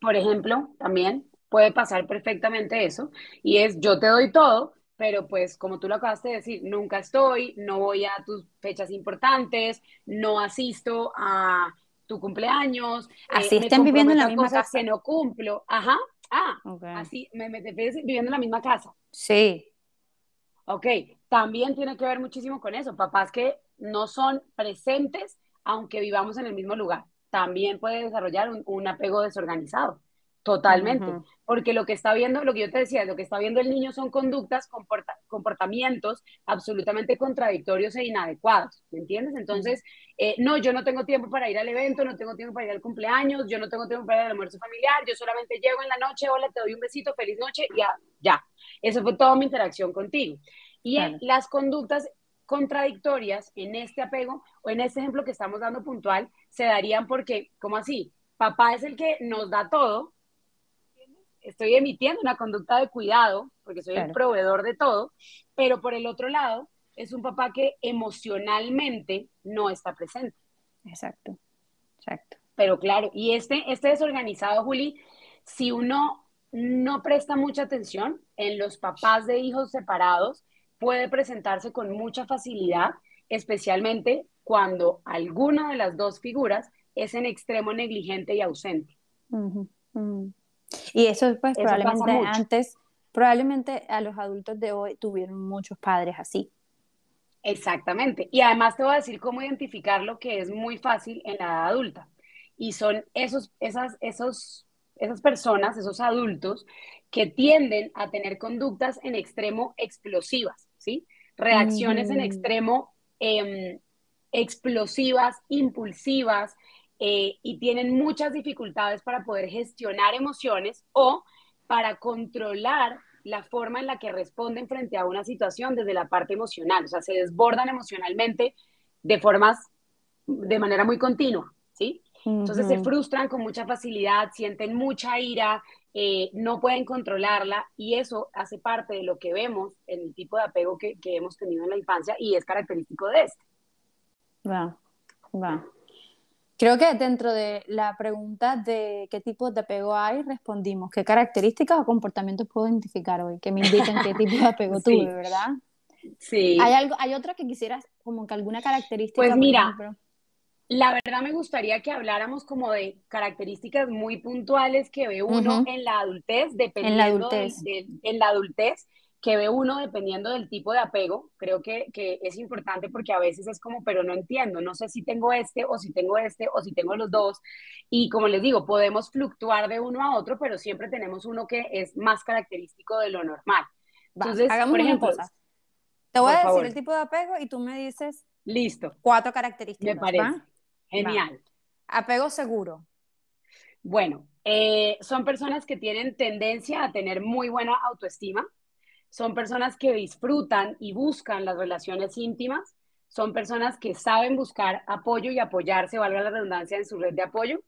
Por ejemplo, también puede pasar perfectamente eso, y es yo te doy todo, pero pues como tú lo acabaste de decir, nunca estoy, no voy a tus fechas importantes, no asisto a tu cumpleaños. Eh, Así estén viviendo en la misma casa. que no cumplo, ajá, Ah, así, me, me viviendo en la misma casa. Sí. Ok, también tiene que ver muchísimo con eso. Papás que no son presentes aunque vivamos en el mismo lugar. También puede desarrollar un apego desorganizado. Totalmente, porque lo que está viendo, lo que yo te decía, lo que está viendo el niño son conductas, comportamientos absolutamente contradictorios e inadecuados, ¿me entiendes? Entonces, eh, no, yo no tengo tiempo para ir al evento, no tengo tiempo para ir al cumpleaños, yo no tengo tiempo para ir al almuerzo familiar, yo solamente llego en la noche, hola, te doy un besito, feliz noche, ya, ya. Eso fue toda mi interacción contigo. Y las conductas contradictorias en este apego o en este ejemplo que estamos dando puntual se darían porque, ¿cómo así? Papá es el que nos da todo, estoy emitiendo una conducta de cuidado, porque soy el proveedor de todo, pero por el otro lado, es un papá que emocionalmente no está presente. Exacto, exacto. Pero claro, y este, este desorganizado, Juli, si uno no presta mucha atención en los papás de hijos separados, puede presentarse con mucha facilidad, especialmente cuando alguna de las dos figuras es en extremo negligente y ausente. Y eso pues probablemente antes, probablemente a los adultos de hoy tuvieron muchos padres así. Exactamente. Y además te voy a decir cómo identificarlo, que es muy fácil en la edad adulta. Y son esos, esas, esos, esas personas, esos adultos, que tienden a tener conductas en extremo explosivas, ¿sí? Reacciones en extremo em, explosivas, impulsivas, eh, y tienen muchas dificultades para poder gestionar emociones o para controlar la forma en la que responden frente a una situación desde la parte emocional, o sea, se desbordan emocionalmente de formas, de manera muy continua, ¿sí? Entonces se frustran con mucha facilidad, sienten mucha ira, eh, no pueden controlarla y eso hace parte de lo que vemos en el tipo de apego que, que hemos tenido en la infancia y es característico de este. Va, va. Creo que dentro de la pregunta de qué tipo de apego hay, respondimos qué características o comportamientos puedo identificar hoy que me indican qué tipo de apego tuve, ¿verdad? Sí. ¿Hay, algo, ¿Hay otra que quisieras, como que alguna característica? Pues mira, la verdad me gustaría que habláramos como de características muy puntuales que ve uno en la adultez, dependiendo en la adultez. en la adultez que ve uno dependiendo del tipo de apego. Creo que, que, es importante porque a veces es como, pero no entiendo, no sé si tengo este o si tengo este o si tengo los dos. Y como les digo, podemos fluctuar de uno a otro, pero siempre tenemos uno que es más característico de lo normal. Entonces, hagamos por ejemplo, una cosa. Te voy a decir el tipo de apego y tú me dices. Listo. Cuatro características. Me parece. Genial. Apego seguro. Bueno, eh, son personas que tienen tendencia a tener muy buena autoestima son personas que disfrutan y buscan las relaciones íntimas, son personas que saben buscar apoyo y apoyarse, valga la redundancia, en su red de apoyo,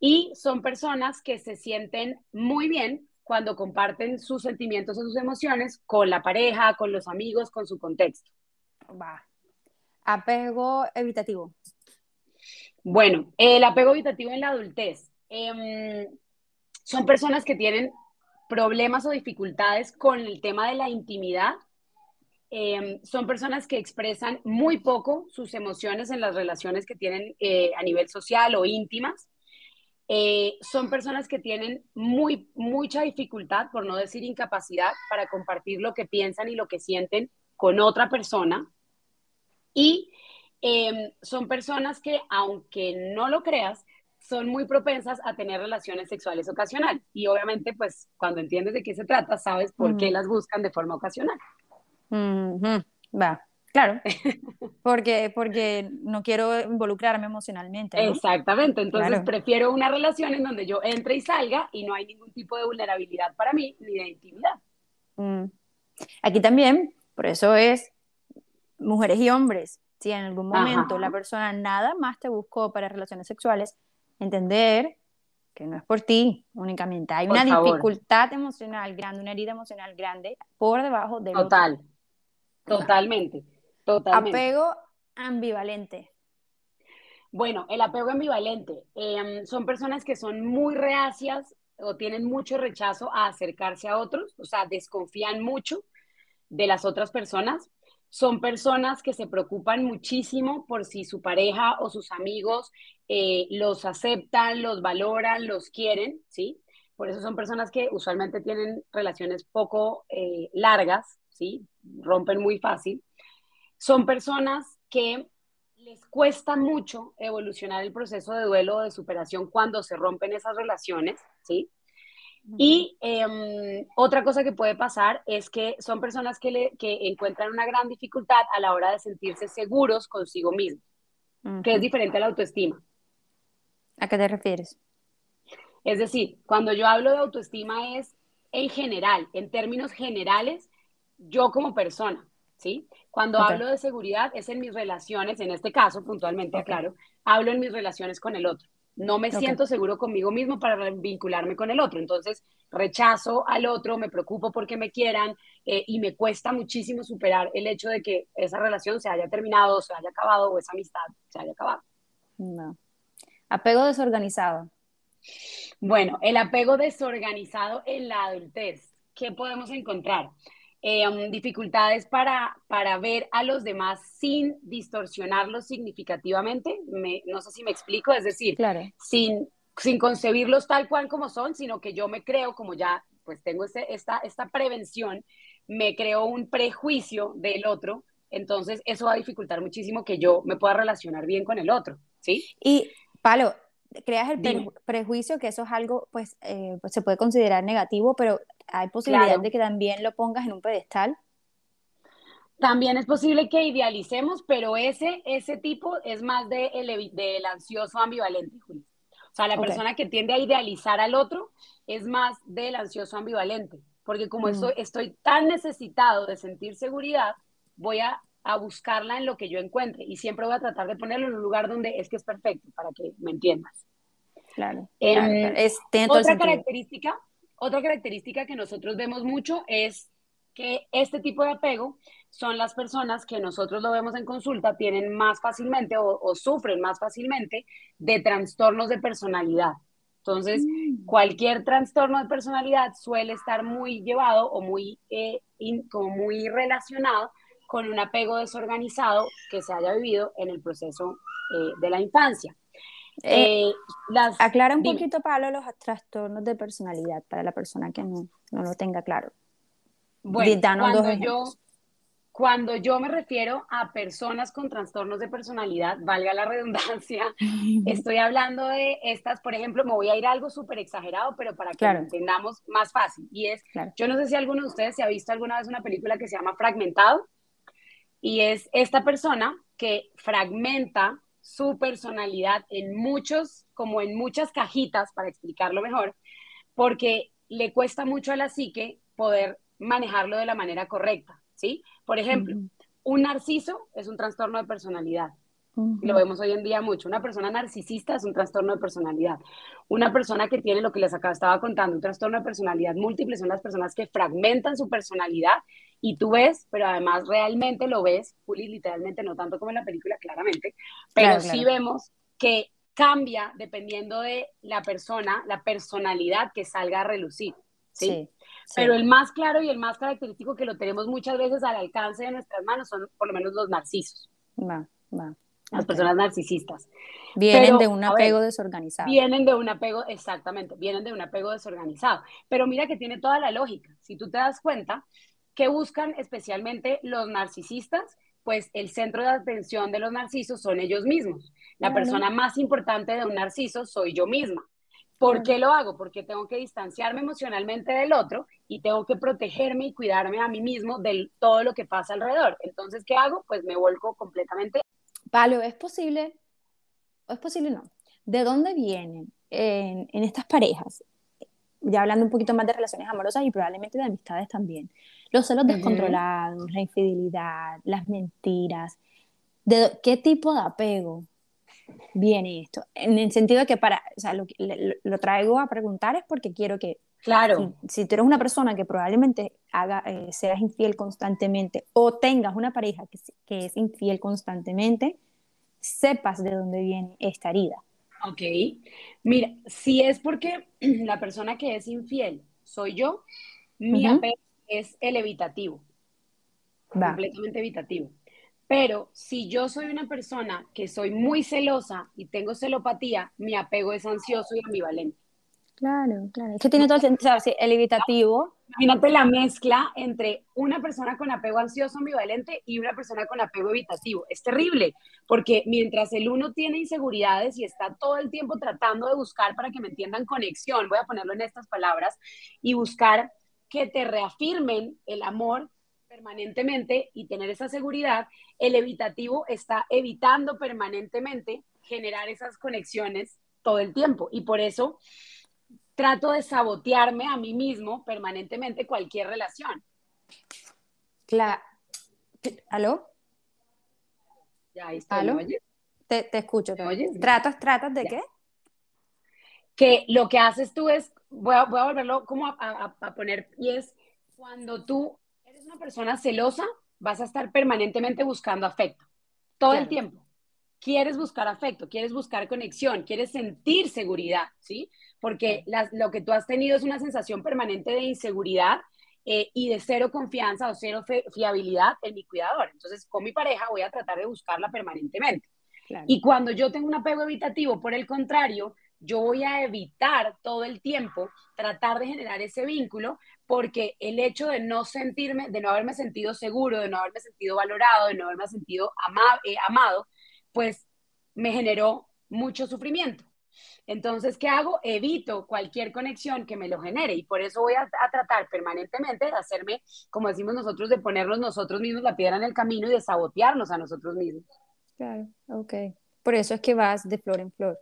y son personas que se sienten muy bien cuando comparten sus sentimientos o sus emociones con la pareja, con los amigos, con su contexto. Va. Apego evitativo. Bueno, el apego evitativo en la adultez. Em, son personas que tienen problemas o dificultades con el tema de la intimidad. Em, son personas que expresan muy poco sus emociones en las relaciones que tienen eh, a nivel social o íntimas. Eh, son personas que tienen muy, mucha dificultad, por no decir incapacidad, para compartir lo que piensan y lo que sienten con otra persona. Y em, son personas que, aunque no lo creas, son muy propensas a tener relaciones sexuales ocasionales. Y obviamente, pues cuando entiendes de qué se trata, sabes por qué las buscan de forma ocasional. Va, claro. porque, porque no quiero involucrarme emocionalmente. Exactamente. Entonces prefiero una relación en donde yo entre y salga y no hay ningún tipo de vulnerabilidad para mí ni de intimidad. Mm. Aquí también, por eso es mujeres y hombres. Si en algún momento la persona nada más te buscó para relaciones sexuales, entender que no es por ti únicamente. Hay una dificultad emocional grande, una herida emocional grande por debajo del Total. Totalmente. Totalmente. Apego ambivalente. Bueno, el apego ambivalente em, son personas que son muy reacias o tienen mucho rechazo a acercarse a otros, o sea, desconfían mucho de las otras personas son personas que se preocupan muchísimo por si su pareja o sus amigos eh, los aceptan, los valoran, los quieren, ¿sí? Por eso son personas que usualmente tienen relaciones poco eh, largas, ¿sí? Rompen muy fácil. Son personas que les cuesta mucho evolucionar el proceso de duelo o de superación cuando se rompen esas relaciones, ¿sí? Y em, otra cosa que puede pasar es que son personas que, le, que encuentran una gran dificultad a la hora de sentirse seguros consigo mismos, que es diferente a la autoestima. ¿A qué te refieres? Es decir, cuando yo hablo de autoestima es en general, en términos generales, yo como persona, ¿sí? Cuando hablo de seguridad es en mis relaciones, en este caso puntualmente, claro, hablo en mis relaciones con el otro no me siento seguro conmigo mismo para vincularme con el otro. Entonces, rechazo al otro, me preocupo porque me quieran eh, y me cuesta muchísimo superar el hecho de que esa relación se haya terminado, se haya acabado o esa amistad se haya acabado. No. Apego desorganizado. Bueno, el apego desorganizado en la adultez. ¿Qué podemos encontrar? Eh, dificultades para, para ver a los demás sin distorsionarlos significativamente. no sé si me explico, es decir, sin, sin concebirlos tal cual como son, sino que yo me creo, como ya pues tengo este, esta, esta prevención, me creo un prejuicio del otro, entonces eso va a dificultar muchísimo que yo me pueda relacionar bien con el otro, ¿sí? Y, Palo, creas el prejuicio que eso es algo, pues, eh, pues, se puede considerar negativo, pero hay posibilidad de que también lo pongas en un pedestal. También es posible que idealicemos, pero ese, ese tipo es más de el, del ansioso ambivalente, Juli. O sea, la persona que tiende a idealizar al otro es más del ansioso ambivalente, porque como estoy, mm. estoy tan necesitado de sentir seguridad, voy a, a, buscarla en lo que yo encuentre y siempre voy a tratar de ponerlo en un lugar donde es que es perfecto, para que me entiendas. Claro. Em, es, otra característica, otra característica que nosotros vemos mucho es que este tipo de apego son las personas que nosotros lo vemos en consulta, tienen más fácilmente o, sufren más fácilmente de trastornos de personalidad. Entonces, mm. cualquier trastorno de personalidad suele estar muy llevado o muy, eh, como muy relacionado con un apego desorganizado que se haya vivido en el proceso eh, de la infancia. Eh, aclara un poquito, Pablo, los trastornos de personalidad para la persona que no, no lo tenga claro. Bueno, cuando yo, cuando yo me refiero a personas con trastornos de personalidad, valga la redundancia, estoy hablando de estas, por ejemplo, me voy a ir a algo súper exagerado, pero para que lo entendamos más fácil. Y es, yo no sé si alguno de ustedes se ha visto alguna vez una película que se llama Fragmentado, y es esta persona que fragmenta su personalidad en muchos, como en muchas cajitas, para explicarlo mejor, porque le cuesta mucho a la psique poder manejarlo de la manera correcta, ¿sí? Por ejemplo, un narciso es un trastorno de personalidad. Lo vemos hoy en día mucho. Una persona narcisista es un trastorno de personalidad. Una persona que tiene lo que les acá estaba contando, un trastorno de personalidad múltiple, son las personas que fragmentan su personalidad y tú ves, pero además realmente lo ves, Juli, literalmente, no tanto como en la película, claramente, pero sí vemos que cambia dependiendo de la persona, la personalidad que salga a relucir. ¿sí? Pero el más claro y el más característico que lo tenemos muchas veces al alcance de nuestras manos son por lo menos los narcisos. Va, va. Las personas narcisistas. Vienen de un apego desorganizado. Vienen de un apego, exactamente, vienen de un apego desorganizado. Pero mira que tiene toda la lógica. Si tú te das cuenta, que buscan especialmente los narcisistas? Pues el centro de atención de los narcisos son ellos mismos. La persona más importante de un narciso soy yo misma. ¿Por qué lo hago? Porque tengo que distanciarme emocionalmente del otro y tengo que protegerme y cuidarme a mí mismo de todo lo que pasa alrededor. Entonces, ¿qué hago? Pues me vuelco completamente. Palo, ¿es posible? ¿O es posible no? ¿De dónde vienen en, estas parejas? Ya hablando un poquito más de relaciones amorosas y probablemente de amistades también. Los celos descontrolados, la infidelidad, las mentiras. ¿De qué tipo de apego viene esto. En el sentido de que para, o sea, lo, lo, traigo a preguntar es porque quiero que, claro, si, tú eres una persona que probablemente haga, eh, seas infiel constantemente o tengas una pareja que, que es infiel constantemente, sepas de dónde viene esta herida. Ok, mira, si es porque la persona que es infiel soy yo, mi apego es el evitativo, completamente evitativo. Pero si yo soy una persona que soy muy celosa y tengo celopatía, mi apego es ansioso y ambivalente. Claro, claro. Es que tiene todo el sentido, o sea, el evitativo. Imagínate la mezcla entre una persona con apego ansioso ambivalente y una persona con apego evitativo. Es terrible, porque mientras el uno tiene inseguridades y está todo el tiempo tratando de buscar, para que me entiendan, conexión, voy a ponerlo en estas palabras, y buscar que te reafirmen el amor, permanentemente y tener esa seguridad, el evitativo está evitando permanentemente generar esas conexiones todo el tiempo. Y por eso trato de sabotearme a mí mismo permanentemente cualquier relación. Claro. ¿Aló? Ya, ahí está. ¿Aló? Te, te, escucho. ¿Tratas, tratas de qué? Que lo que haces tú es, voy a, voy a volverlo como a, a, a poner, y es cuando tú una persona celosa, vas a estar permanentemente buscando afecto, todo el tiempo. Quieres buscar afecto, quieres buscar conexión, quieres sentir seguridad, ¿sí? Porque lo que tú has tenido es una sensación permanente de inseguridad eh, y de cero confianza o cero fiabilidad en mi cuidador. Entonces, con mi pareja voy a tratar de buscarla permanentemente. Y cuando yo tengo un apego evitativo, por el contrario, yo voy a evitar todo el tiempo tratar de generar ese vínculo porque el hecho de no sentirme, de no haberme sentido seguro, de no haberme sentido valorado, de no haberme sentido eh, amado, pues me generó mucho sufrimiento. Entonces, ¿qué hago? Evito cualquier conexión que me lo genere y por eso voy a, tratar permanentemente de hacerme, como decimos nosotros, de ponernos nosotros mismos la piedra en el camino y de sabotearnos a nosotros mismos. Claro, ok. Por eso es que vas de flor en flor.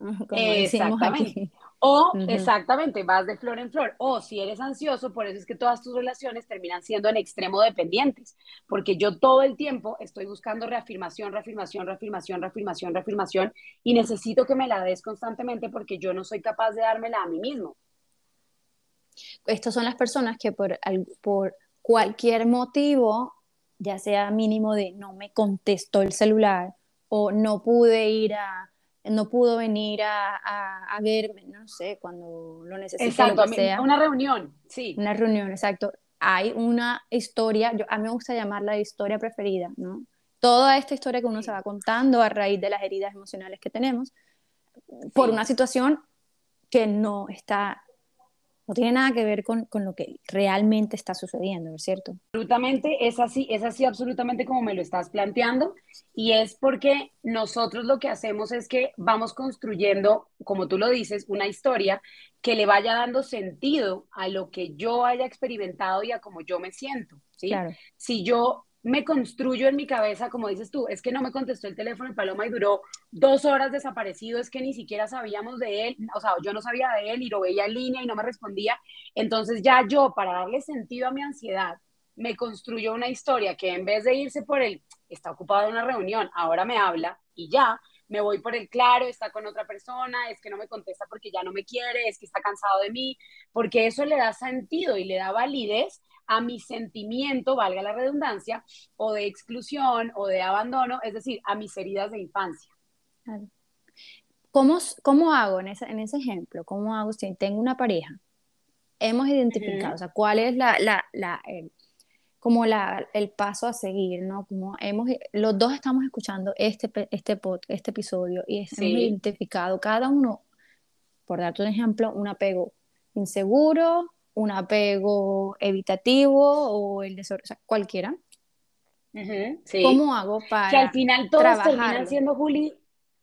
Exactamente. O, exactamente, vas de flor en flor. O si eres ansioso, por eso es que todas tus relaciones terminan siendo en extremo dependientes, porque yo todo el tiempo estoy buscando reafirmación, reafirmación, reafirmación, reafirmación, reafirmación, y necesito que me la des constantemente porque yo no soy capaz de dármela a mí mismo. Estas son las personas que por, por cualquier motivo, ya sea mínimo de no me contestó el celular o no pude ir a no pudo venir a, a, verme, no sé, cuando lo necesite. Exacto, una reunión, sí. Una reunión, exacto. Hay una historia, yo, a mí me gusta llamarla historia preferida, ¿no? Toda esta historia que uno se va contando a raíz de las heridas emocionales que tenemos, por una situación que no está no tiene nada que ver con, con, lo que realmente está sucediendo, ¿no es cierto? Absolutamente, es así, es así absolutamente como me lo estás planteando y es porque nosotros lo que hacemos es que vamos construyendo, como tú lo dices, una historia que le vaya dando sentido a lo que yo haya experimentado y a cómo yo me siento, ¿sí? Claro. Si yo me construyo en mi cabeza, como dices tú, es que no me contestó el teléfono de Paloma y duró dos horas desaparecido, es que ni siquiera sabíamos de él, o sea, yo no sabía de él y lo veía en línea y no me respondía. Entonces ya yo, para darle sentido a mi ansiedad, me construyo una historia que en vez de irse por el, está ocupado en una reunión, ahora me habla y ya, me voy por el claro, está con otra persona, es que no me contesta porque ya no me quiere, es que está cansado de mí, porque eso le da sentido y le da validez a mi sentimiento, valga la redundancia, o de exclusión o de abandono, es decir, a mis heridas de infancia. ¿Cómo, ¿Cómo, hago en ese, en ese ejemplo? ¿Cómo hago si tengo una pareja? Hemos identificado, o sea, cuál es la, la, la como la, el paso a seguir, ¿no? Como hemos, los dos estamos escuchando este, este, este episodio y hemos identificado cada uno, por darte un ejemplo, un apego inseguro, un apego evitativo o el desorden, o sea, cualquiera. ¿Cómo hago para Que al final todos terminan siendo, Juli,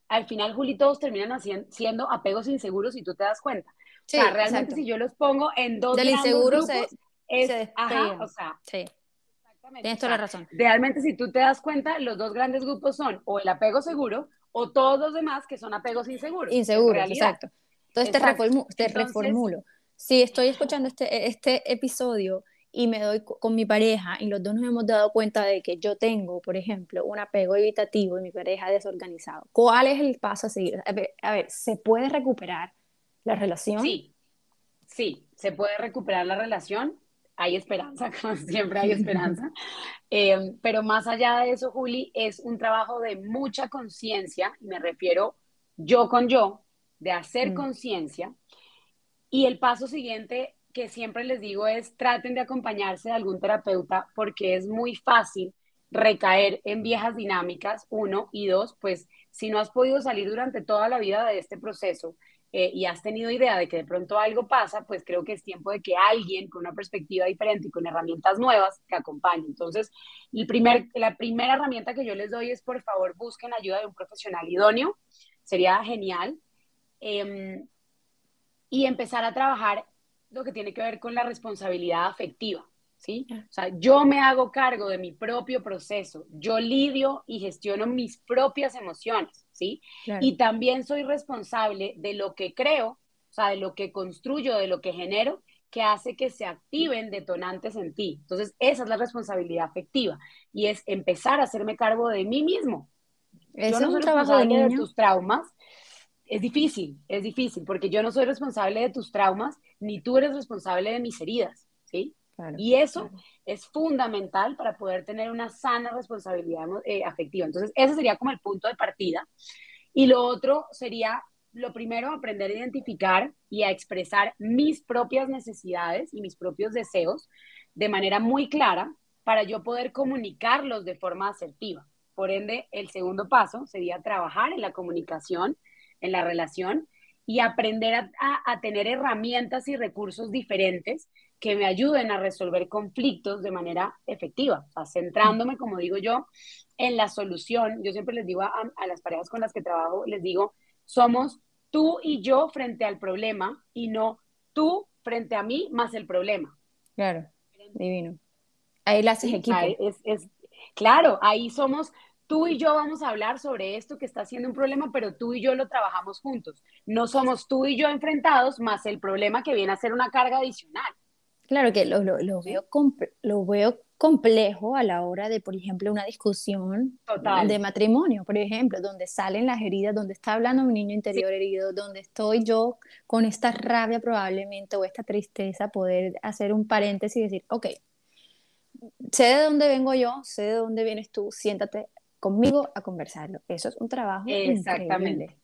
al final, Juli, todos terminan siendo apegos inseguros y tú te das cuenta. o sea, realmente si yo los pongo en dos Del inseguro se, es, ajá, o sea, sí. Tienes toda la razón. Realmente, si tú te das cuenta, los dos grandes grupos son o el apego seguro o todos los demás que son apegos inseguros. Inseguros, exacto. Entonces te, reformulo si estoy escuchando este, este episodio y me doy con mi pareja y los dos nos hemos dado cuenta de que yo tengo, por ejemplo, un apego evitativo y mi pareja desorganizado, ¿cuál es el paso a seguir? A ver, ¿se puede recuperar la relación? Sí, sí, se puede recuperar la relación. Hay esperanza, como siempre hay esperanza. Em, pero más allá de eso, Juli, es un trabajo de mucha conciencia, me refiero yo con yo, de hacer mm. conciencia y el paso siguiente que siempre les digo es traten de acompañarse de algún terapeuta porque es muy fácil recaer en viejas dinámicas, uno, y dos, pues si no has podido salir durante toda la vida de este proceso eh, y has tenido idea de que de pronto algo pasa, pues creo que es tiempo de que alguien con una perspectiva diferente y con herramientas nuevas te acompañe. Entonces, el primer, la primera herramienta que yo les doy es, por favor, busquen ayuda de un profesional idóneo, sería genial. Em, y empezar a trabajar lo que tiene que ver con la responsabilidad afectiva, ¿sí? O sea, yo me hago cargo de mi propio proceso, yo lidio y gestiono mis propias emociones, ¿sí? Y también soy responsable de lo que creo, o sea, de lo que construyo, de lo que genero, que hace que se activen detonantes en ti. Entonces, esa es la responsabilidad afectiva y es empezar a hacerme cargo de mí mismo. yo no soy un trabajo de, de tus traumas, es difícil, es difícil, porque yo no soy responsable de tus traumas, ni tú eres responsable de mis heridas, ¿sí? y eso es fundamental para poder tener una sana responsabilidad eh, afectiva. Entonces, ese sería como el punto de partida. Y lo otro sería, lo primero, aprender a identificar y a expresar mis propias necesidades y mis propios deseos de manera muy clara para yo poder comunicarlos de forma asertiva. Por ende, el segundo paso sería trabajar en la comunicación en la relación y aprender a, tener herramientas y recursos diferentes que me ayuden a resolver conflictos de manera efectiva, o centrándome, como digo yo, en la solución. Yo siempre les digo a, las parejas con las que trabajo, les digo, somos tú y yo frente al problema y no tú frente a mí más el problema. Claro, divino. Ahí la haces equipo. es, claro, ahí somos, tú y yo vamos a hablar sobre esto que está siendo un problema, pero tú y yo lo trabajamos juntos. No somos tú y yo enfrentados más el problema que viene a ser una carga adicional. Claro que lo, lo, lo veo, lo veo complejo a la hora de, por ejemplo, una discusión de matrimonio, por ejemplo, donde salen las heridas, donde está hablando mi niño interior herido, donde estoy yo con esta rabia probablemente o esta tristeza, poder hacer un paréntesis y decir, ok, sé de dónde vengo yo, sé de dónde vienes tú, siéntate conmigo a conversarlo. Eso es un trabajo. Exactamente.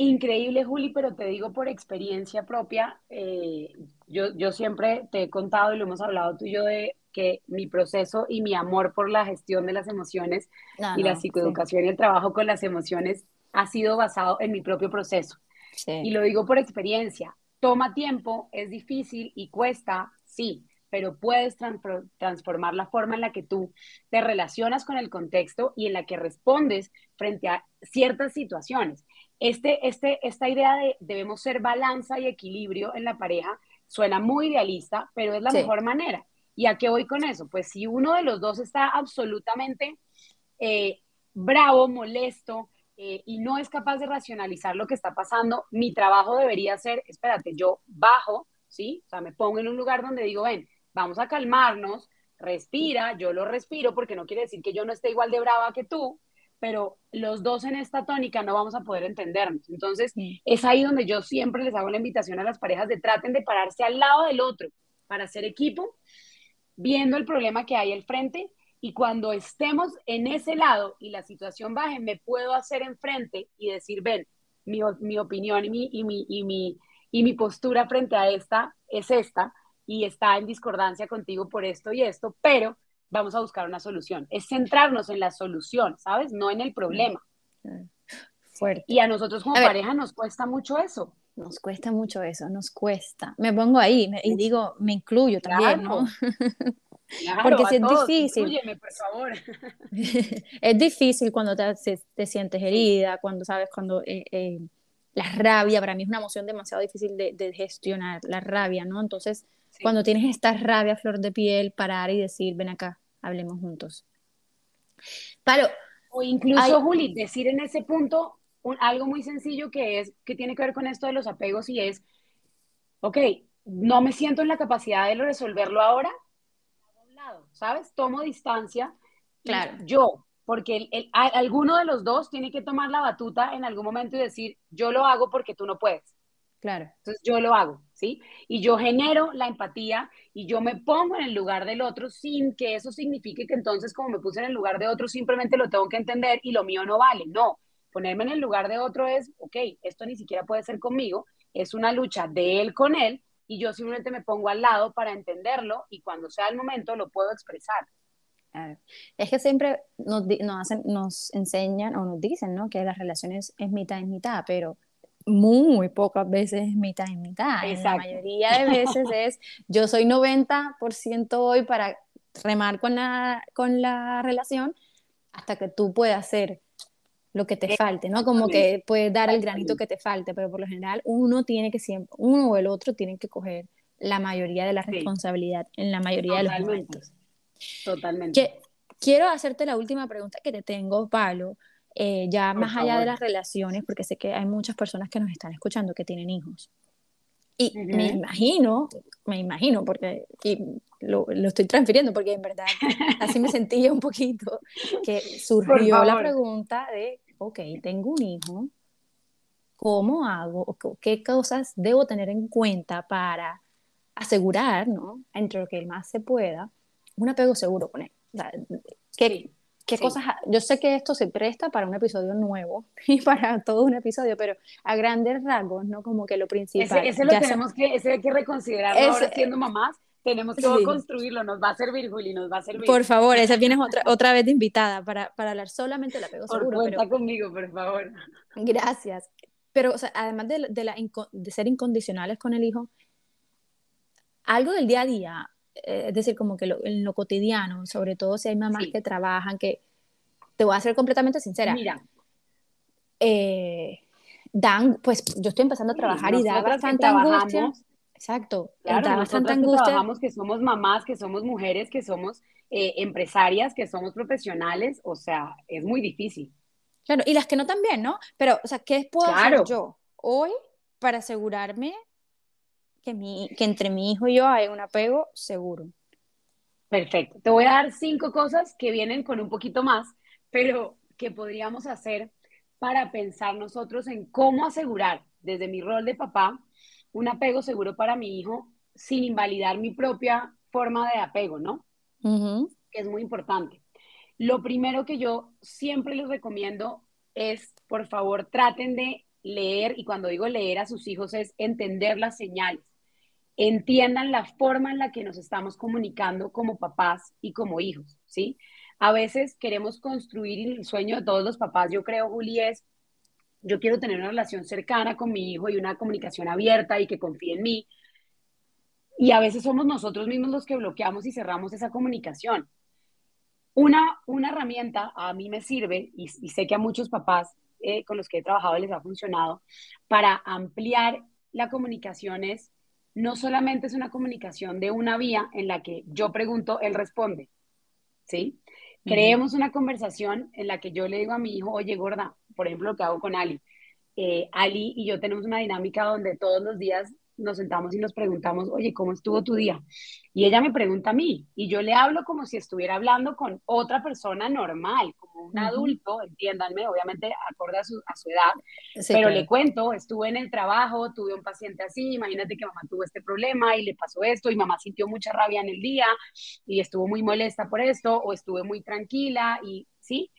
Increíble, Juli, pero te digo por experiencia propia, eh, yo, yo siempre te he contado y lo hemos hablado tú y yo de que mi proceso y mi amor por la gestión de las emociones y la psicoeducación y el trabajo con las emociones ha sido basado en mi propio proceso. Y lo digo por experiencia. Toma tiempo, es difícil y cuesta, sí, pero puedes transformar la forma en la que tú te relacionas con el contexto y en la que respondes frente a ciertas situaciones. Este, este, esta idea de debemos ser balanza y equilibrio en la pareja suena muy idealista, pero es la mejor manera. ¿Y a qué voy con eso? Pues si uno de los dos está absolutamente eh, bravo, molesto eh, y no es capaz de racionalizar lo que está pasando, mi trabajo debería ser, espérate, yo bajo, ¿sí? O sea, me pongo en un lugar donde digo, ven, vamos a calmarnos, respira, yo lo respiro porque no quiere decir que yo no esté igual de brava que tú, pero los dos en esta tónica no vamos a poder entendernos. Entonces, es ahí donde yo siempre les hago la invitación a las parejas de traten de pararse al lado del otro para hacer equipo viendo el problema que hay al frente y cuando estemos en ese lado y la situación baje, me puedo hacer enfrente y decir, ven, mi, mi opinión y mi, y, mi, y, mi, y mi postura frente a esta es esta y está en discordancia contigo por esto y esto, pero vamos a buscar una solución. Es centrarnos en la solución, ¿sabes? No en el problema. Fuerte. Y a nosotros como pareja nos cuesta mucho eso. Nos cuesta mucho eso, nos cuesta. Me pongo ahí y digo, me incluyo también, ¿no? Porque si es difícil. por favor. es difícil cuando te, te, sientes herida, cuando sabes, cuando eh, eh, la rabia, para mí es una emoción demasiado difícil de, gestionar, la rabia, ¿no? Entonces, cuando tienes esta rabia flor de piel, parar y decir, ven acá, hablemos juntos. Palo. O incluso, Juli, decir en ese punto, algo muy sencillo que es, que tiene que ver con esto de los apegos y es, ok, no me siento en la capacidad de resolverlo ahora, ¿sabes? Tomo distancia. Claro. Yo, porque el, alguno de los dos tiene que tomar la batuta en algún momento y decir, yo lo hago porque tú no puedes. Claro. Entonces yo lo hago, ¿sí? Y yo genero la empatía y yo me pongo en el lugar del otro sin que eso signifique que entonces como me puse en el lugar de otro simplemente lo tengo que entender y lo mío no vale. No, Ponerme en el lugar de otro es, ok, esto ni siquiera puede ser conmigo, es una lucha de él con él y yo simplemente me pongo al lado para entenderlo y cuando sea el momento lo puedo expresar. Es que siempre nos, nos, hacen, nos enseñan o nos dicen ¿no? que las relaciones es mitad y mitad, pero muy pocas veces es mitad y mitad. La mayoría de veces es yo soy 90% hoy para remar con la, con la relación hasta que tú puedas ser lo que te falte, ¿no? Como que puedes dar el granito que te falte, pero por lo general uno tiene que siempre, uno o el otro tienen que coger la mayoría de la responsabilidad en la mayoría de los momentos. Totalmente. quiero hacerte la última pregunta que te tengo, Pablo, eh, ya más allá de las relaciones, porque sé que hay muchas personas que nos están escuchando que tienen hijos. Y me imagino, me imagino, porque lo, lo, estoy transfiriendo, porque en verdad así me sentía un poquito, que surgió la pregunta de ok, tengo un hijo, ¿cómo hago? ¿Qué cosas debo tener en cuenta para asegurar, ¿no? Entre lo que más se pueda, un apego seguro con él. ¿Qué, qué cosas? Yo sé que esto se presta para un episodio nuevo y para todo un episodio, pero a grandes rasgos, ¿no? Como que lo principal. Ese, lo tenemos que, ese hay que reconsiderarlo ahora siendo mamás tenemos que construirlo, nos va a servir, Juli, nos va a servir. Por favor, esa vienes otra, otra vez de invitada para, para hablar solamente del apego por seguro. Cuenta conmigo, por favor. Gracias. Pero, o sea, además de, de, la, de ser incondicionales con el hijo, algo del día a día, es decir, como que lo, en lo cotidiano, sobre todo si hay mamás que trabajan, que te voy a ser completamente sincera. Mira. Eh, dan, pues yo estoy empezando a trabajar y da bastante angustia. Exacto, claro, da bastante angustia. trabajamos que somos mamás, que somos mujeres, que somos eh, empresarias, que somos profesionales, o sea, es muy difícil. Claro, y las que no también, ¿no? Pero, o sea, ¿qué puedo hacer yo hoy para asegurarme que, mi, que entre mi hijo y yo hay un apego seguro? Perfecto. Te voy a dar cinco cosas que vienen con un poquito más, pero que podríamos hacer para pensar nosotros en cómo asegurar desde mi rol de papá un apego seguro para mi hijo sin invalidar mi propia forma de apego, ¿no? Que es muy importante. Lo primero que yo siempre les recomiendo es, por favor, traten de leer, y cuando digo leer a sus hijos es entender las señales entiendan la forma en la que nos estamos comunicando como papás y como hijos, ¿sí? A veces queremos construir el sueño de todos los papás, yo creo, Juli, es, yo quiero tener una relación cercana con mi hijo y una comunicación abierta y que confíe en mí. Y a veces somos nosotros mismos los que bloqueamos y cerramos esa comunicación. Una, una herramienta a mí me sirve, y, sé que a muchos papás eh, con los que he trabajado les ha funcionado, para ampliar la comunicación es no solamente es una comunicación de una vía en la que yo pregunto, él responde, ¿sí? Creemos una conversación en la que yo le digo a mi hijo, oye, gorda, por ejemplo, lo que hago con Ali. Eh, Ali y yo tenemos una dinámica donde todos los días nos sentamos y nos preguntamos, oye, ¿cómo estuvo tu día? Y ella me pregunta a mí y yo le hablo como si estuviera hablando con otra persona normal, como un adulto, entiéndanme, obviamente acorde a su, a su edad, pero le cuento, estuve en el trabajo, tuve un paciente así, imagínate que mamá tuvo este problema y le pasó esto y mamá sintió mucha rabia en el día y estuvo muy molesta por esto o estuve muy tranquila y sí,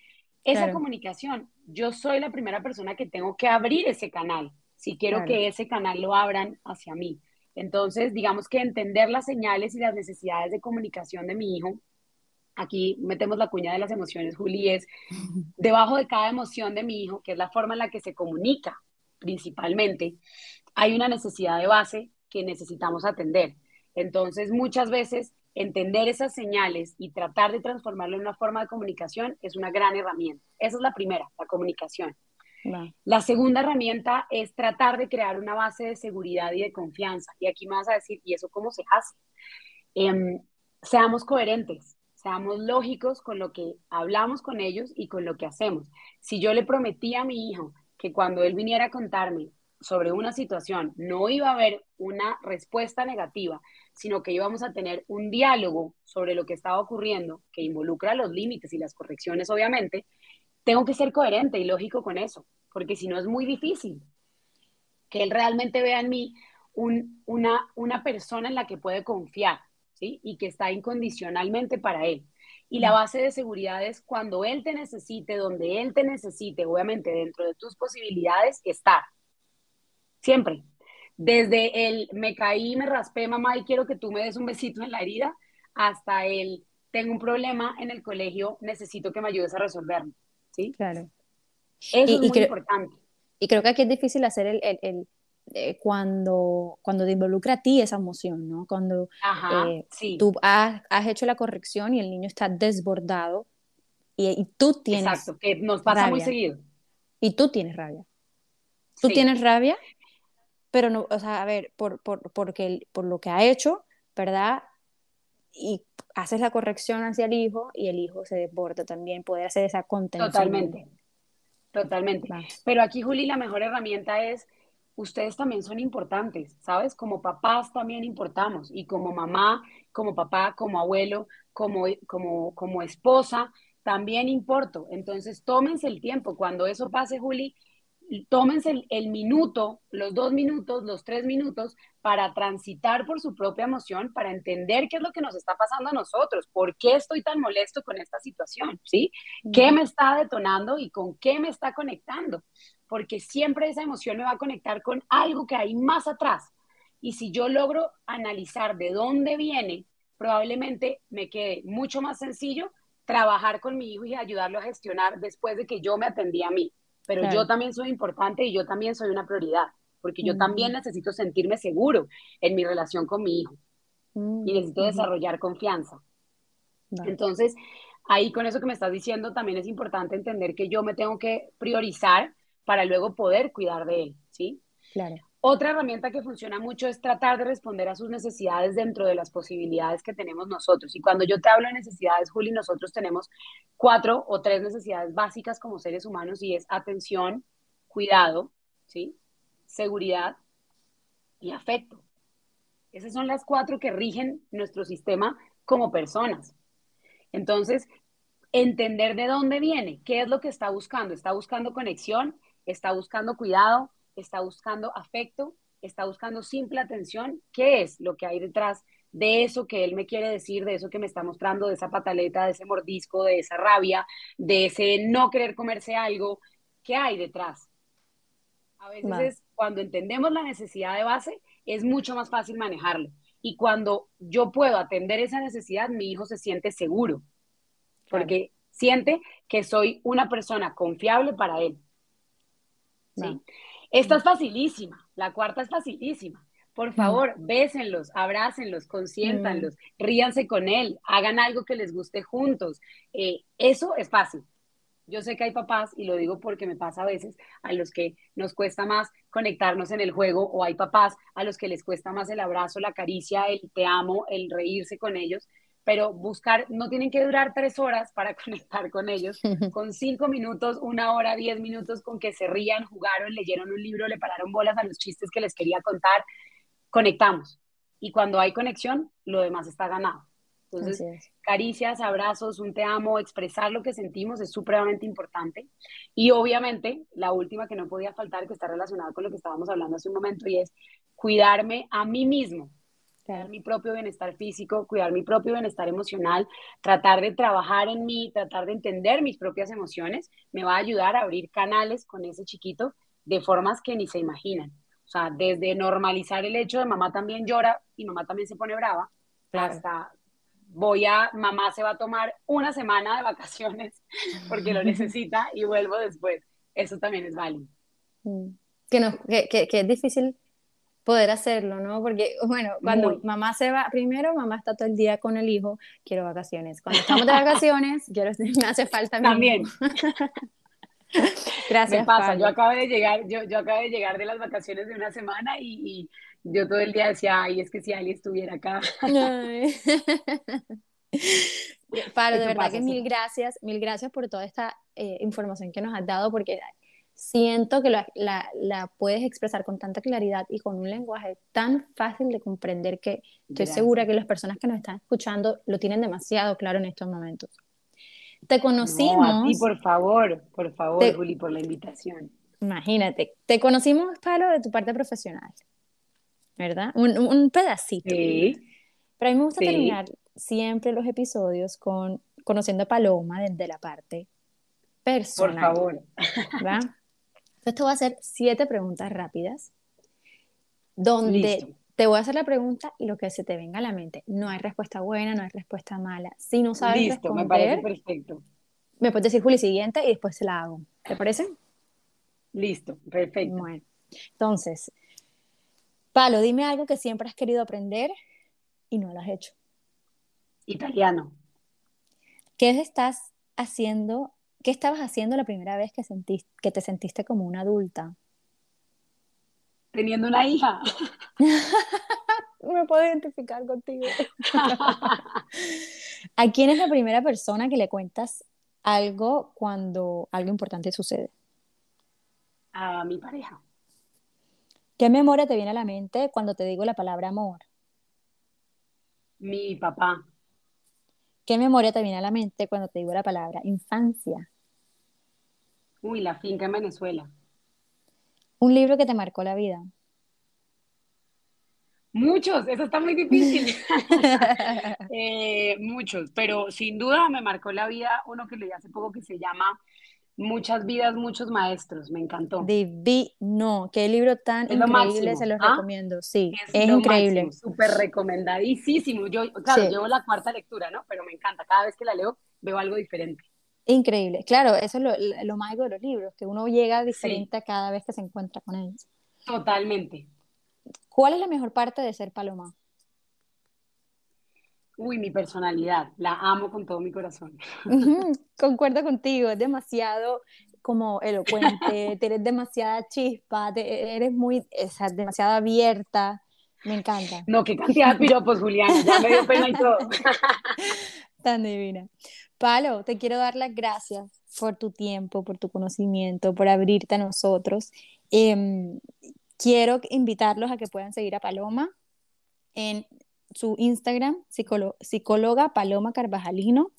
esa comunicación, yo soy la primera persona que tengo que abrir ese canal si quiero que ese canal lo abran hacia mí. Entonces, digamos que entender las señales y las necesidades de comunicación de mi hijo, aquí metemos la cuña de las emociones, Juli, es debajo de cada emoción de mi hijo, que es la forma en la que se comunica principalmente, hay una necesidad de base que necesitamos atender. Entonces, muchas veces entender esas señales y tratar de transformarlo en una forma de comunicación es una gran herramienta. Esa es la primera, la comunicación. La segunda herramienta es tratar de crear una base de seguridad y de confianza. Y aquí me vas a decir, ¿y eso cómo se hace? Em, seamos coherentes, seamos lógicos con lo que hablamos con ellos y con lo que hacemos. Si yo le prometí a mi hijo que cuando él viniera a contarme sobre una situación no iba a haber una respuesta negativa, sino que íbamos a tener un diálogo sobre lo que estaba ocurriendo, que involucra los límites y las correcciones, obviamente, tengo que ser coherente y lógico con eso, porque si no es muy difícil que él realmente vea en mí una, una persona en la que puede confiar, ¿sí? Y que está incondicionalmente para él. Y la base de seguridad es cuando él te necesite, donde él te necesite, obviamente dentro de tus posibilidades, estar. Siempre. Desde el me caí, me raspé, mamá, y quiero que tú me des un besito en la herida, hasta el tengo un problema en el colegio, necesito que me ayudes a resolverlo. ¿Sí? Claro. Eso es muy importante. Y creo que aquí es difícil hacer el, el, el eh, cuando, cuando te involucra a ti esa emoción, ¿no? Cuando eh, tú has, has, hecho la corrección y el niño está desbordado y, tú tienes Exacto, que nos pasa muy seguido. Y tú tienes rabia. Tú tienes rabia, pero no, o sea, a ver, por, por, porque, por lo que ha hecho, ¿verdad? Y haces la corrección hacia el hijo y el hijo se desborda también, poder hacer esa contención. Totalmente, totalmente. Pero aquí, Juli, la mejor herramienta es, ustedes también son importantes, ¿sabes? Como papás también importamos y como mamá, como papá, como abuelo, como, como, como esposa, también importo. Entonces, tómense el tiempo. Cuando eso pase, Juli, tómense el, minuto, los dos minutos, los tres minutos para transitar por su propia emoción, para entender qué es lo que nos está pasando a nosotros, por qué estoy tan molesto con esta situación, ¿sí? ¿Qué me está detonando y con qué me está conectando? Porque siempre esa emoción me va a conectar con algo que hay más atrás. Y si yo logro analizar de dónde viene, probablemente me quede mucho más sencillo trabajar con mi hijo y ayudarlo a gestionar después de que yo me atendí a mí pero yo también soy importante y yo también soy una prioridad, porque yo también necesito sentirme seguro en mi relación con mi hijo mm, y necesito desarrollar confianza. Entonces, ahí con eso que me estás diciendo, también es importante entender que yo me tengo que priorizar para luego poder cuidar de él, ¿sí? Claro. Otra herramienta que funciona mucho es tratar de responder a sus necesidades dentro de las posibilidades que tenemos nosotros. Y cuando yo te hablo de necesidades, Juli, nosotros tenemos cuatro o tres necesidades básicas como seres humanos y es atención, cuidado, ¿sí? seguridad y afecto. Esas son las cuatro que rigen nuestro sistema como personas. Entonces, entender de dónde viene, qué es lo que está buscando. Está buscando conexión, está buscando cuidado, está buscando afecto, está buscando simple atención. ¿Qué es lo que hay detrás de eso que él me quiere decir, de eso que me está mostrando, de esa pataleta, de ese mordisco, de esa rabia, de ese no querer comerse algo? ¿Qué hay detrás? A veces cuando entendemos la necesidad de base, es mucho más fácil manejarlo. Y cuando yo puedo atender esa necesidad, mi hijo se siente seguro, porque siente que soy una persona confiable para él. ¿sí? Esta es facilísima, la cuarta es facilísima. Por favor, bésenlos, abrácenlos, consiéntanlos, ríanse con él, hagan algo que les guste juntos. Eh, eso es fácil. Yo sé que hay papás, y lo digo porque me pasa a veces, a los que nos cuesta más conectarnos en el juego, o hay papás a los que les cuesta más el abrazo, la caricia, el te amo, el reírse con ellos pero buscar, no tienen que durar tres horas para conectar con ellos, con cinco minutos, una hora, diez minutos, con que se rían, jugaron, leyeron un libro, le pararon bolas a los chistes que les quería contar, conectamos. Y cuando hay conexión, lo demás está ganado. Entonces, caricias, abrazos, un te amo, expresar lo que sentimos es supremamente importante. Y obviamente, la última que no podía faltar, que está relacionada con lo que estábamos hablando hace un momento, y es cuidarme a mí mismo, cuidar mi propio bienestar físico, cuidar mi propio bienestar emocional, tratar de trabajar en mí, tratar de entender mis propias emociones, me va a ayudar a abrir canales con ese chiquito de formas que ni se imaginan. O sea, desde normalizar el hecho de mamá también llora y mamá también se pone brava, hasta voy a, mamá se va a tomar una semana de vacaciones porque lo necesita y vuelvo después. Eso también es válido. Mm. Que, no, que, que, que es difícil poder hacerlo, ¿no? Porque, bueno, cuando mamá se va, primero mamá está todo el día con el hijo, quiero vacaciones. Cuando estamos de vacaciones, quiero, me hace falta También. Gracias. Me pasa, yo acabo de llegar, yo, yo acabo de llegar de las vacaciones de una semana y, yo todo el día decía, ay, es que si alguien estuviera acá. Para, de verdad que mil gracias, mil gracias por toda esta eh, información que nos has dado, porque siento que la, la, puedes expresar con tanta claridad y con un lenguaje tan fácil de comprender que estoy segura que las personas que nos están escuchando lo tienen demasiado claro en estos momentos. Te conocimos. No, a ti, por favor, por favor, Juli, por la invitación. Imagínate, te conocimos, Pablo, de tu parte profesional, ¿verdad? Un, un pedacito. Sí. Pero a mí me gusta terminar siempre los episodios con conociendo a Paloma desde la parte personal. Por favor. ¿verdad? Te voy a hacer siete preguntas rápidas, donde te voy a hacer la pregunta y lo que se te venga a la mente. No hay respuesta buena, no hay respuesta mala. Si no sabes Listo, responder, me parece perfecto. Me puedes decir, Juli, siguiente y después se la hago. ¿Te parece? Listo, perfecto. Bueno, entonces, Palo, dime algo que siempre has querido aprender y no lo has hecho. Italiano. ¿Qué estás haciendo ¿Qué estabas haciendo la primera vez que, sentiste, que te sentiste como una adulta? Teniendo una hija. Me puedo identificar contigo. ¿A quién es la primera persona que le cuentas algo cuando algo importante sucede? A mi pareja. ¿Qué memoria te viene a la mente cuando te digo la palabra amor? Mi papá. ¿Qué memoria te viene a la mente cuando te digo la palabra infancia? Uy, la finca en Venezuela. Un libro que te marcó la vida. Muchos, eso está muy difícil. Eh, muchos, pero sin duda me marcó la vida uno que leí hace poco que se llama Muchas vidas, muchos maestros. Me encantó. Divino, qué libro tan increíble, se los ¿ah? recomiendo. Sí, es, increíble. Súper recomendadísimo. Yo, claro, llevo la cuarta lectura, ¿no? Pero me encanta. Cada vez que la leo, veo algo diferente. Increíble. Claro, eso es lo, lo mágico de los libros, que uno llega diferente cada vez que se encuentra con ellos. Totalmente. ¿Cuál es la mejor parte de ser Paloma? Uy, mi personalidad, la amo con todo mi corazón. concuerdo contigo, es demasiado como elocuente, tienes demasiada chispa, eres muy, o demasiado abierta. Me encanta. No, qué cantidad de piropos, Juliana, ya me dio pena y todo. Tan divina. Palo, te quiero dar las gracias por tu tiempo, por tu conocimiento, por abrirte a nosotros. Em, quiero invitarlos a que puedan seguir a Paloma en su Instagram, psicóloga Paloma Carvajalino.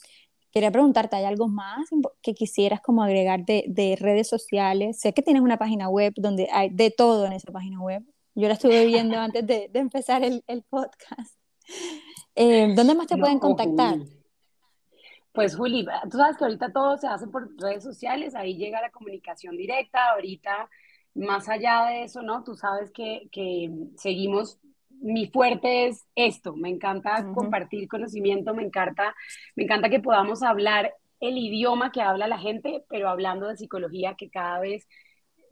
Quería preguntarte, ¿hay algo más que quisieras como agregar de, redes sociales? Sé que tienes una página web donde hay de todo en esa página web. Yo la estuve viendo antes de, empezar el, podcast. Eh, ¿Dónde más te pueden contactar? Pues Juli, tú sabes que ahorita todo se hace por redes sociales, ahí llega la comunicación directa, ahorita más allá de eso, ¿no? Tú sabes que, que seguimos mi fuerte es esto, me encanta compartir conocimiento, me encanta, me encanta que podamos hablar el idioma que habla la gente, pero hablando de psicología, que cada vez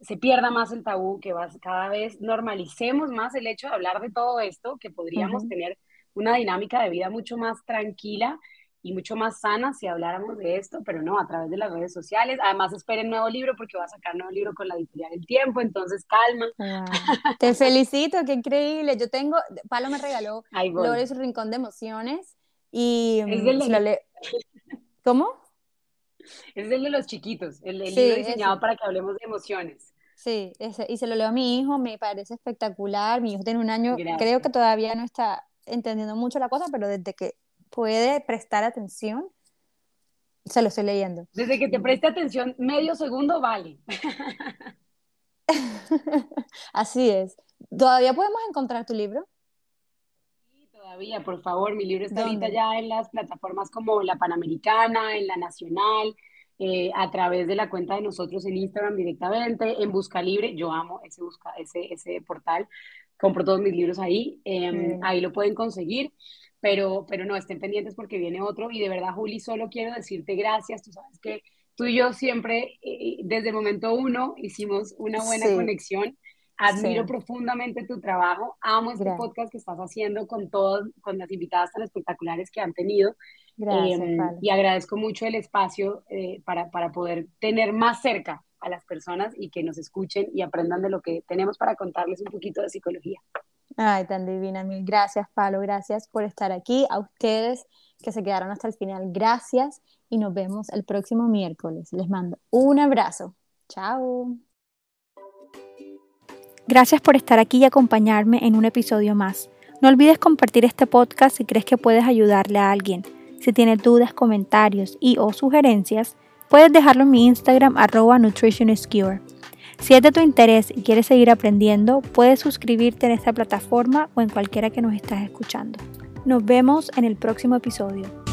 se pierda más el tabú, que cada vez normalicemos más el hecho de hablar de todo esto, que podríamos tener una dinámica de vida mucho más tranquila y mucho más sana si habláramos de esto, pero no, a través de las redes sociales. Además, esperen nuevo libro porque va a sacar nuevo libro con la editorial El Tiempo, entonces calma. Te felicito, qué increíble. Yo tengo, Palo me regaló Lore su rincón de emociones y es del de... ¿Cómo? Es el de los chiquitos, el, libro diseñado para que hablemos de emociones. Sí, ese, y se lo leo a mi hijo, me parece espectacular. Mi hijo tiene un año, creo que todavía no está entendiendo mucho la cosa, pero desde que puede prestar atención, se lo estoy leyendo. Desde que te preste atención, medio segundo vale. Así es. ¿Todavía podemos encontrar tu libro? Sí, todavía, por favor. Mi libro está ahorita ya en las plataformas como la Panamericana, en la Nacional, eh, a través de la cuenta de nosotros en Instagram directamente, en Busca Libre. Yo amo ese, busca, ese, ese portal. Compro todos mis libros ahí. Em, ahí lo pueden conseguir pero, pero no, estén pendientes porque viene otro y de verdad, Juli, solo quiero decirte gracias, tú sabes que tú y yo siempre, eh, desde el momento uno, hicimos una buena conexión. Admiro profundamente tu trabajo, amo este podcast que estás haciendo con todos, con las invitadas tan espectaculares que han tenido. Gracias, em, y agradezco mucho el espacio eh, para, para poder tener más cerca a las personas y que nos escuchen y aprendan de lo que tenemos para contarles un poquito de psicología. Ay, tan divina, mil gracias, Palo, gracias por estar aquí. A ustedes que se quedaron hasta el final, gracias y nos vemos el próximo miércoles. Les mando un abrazo. Chao. Gracias por estar aquí y acompañarme en un episodio más. No olvides compartir este podcast si crees que puedes ayudarle a alguien. Si tienes dudas, comentarios y o sugerencias, puedes dejarlo en mi Instagram arroba. Si es de tu interés y quieres seguir aprendiendo, puedes suscribirte en esta plataforma o en cualquiera que nos estás escuchando. Nos vemos en el próximo episodio.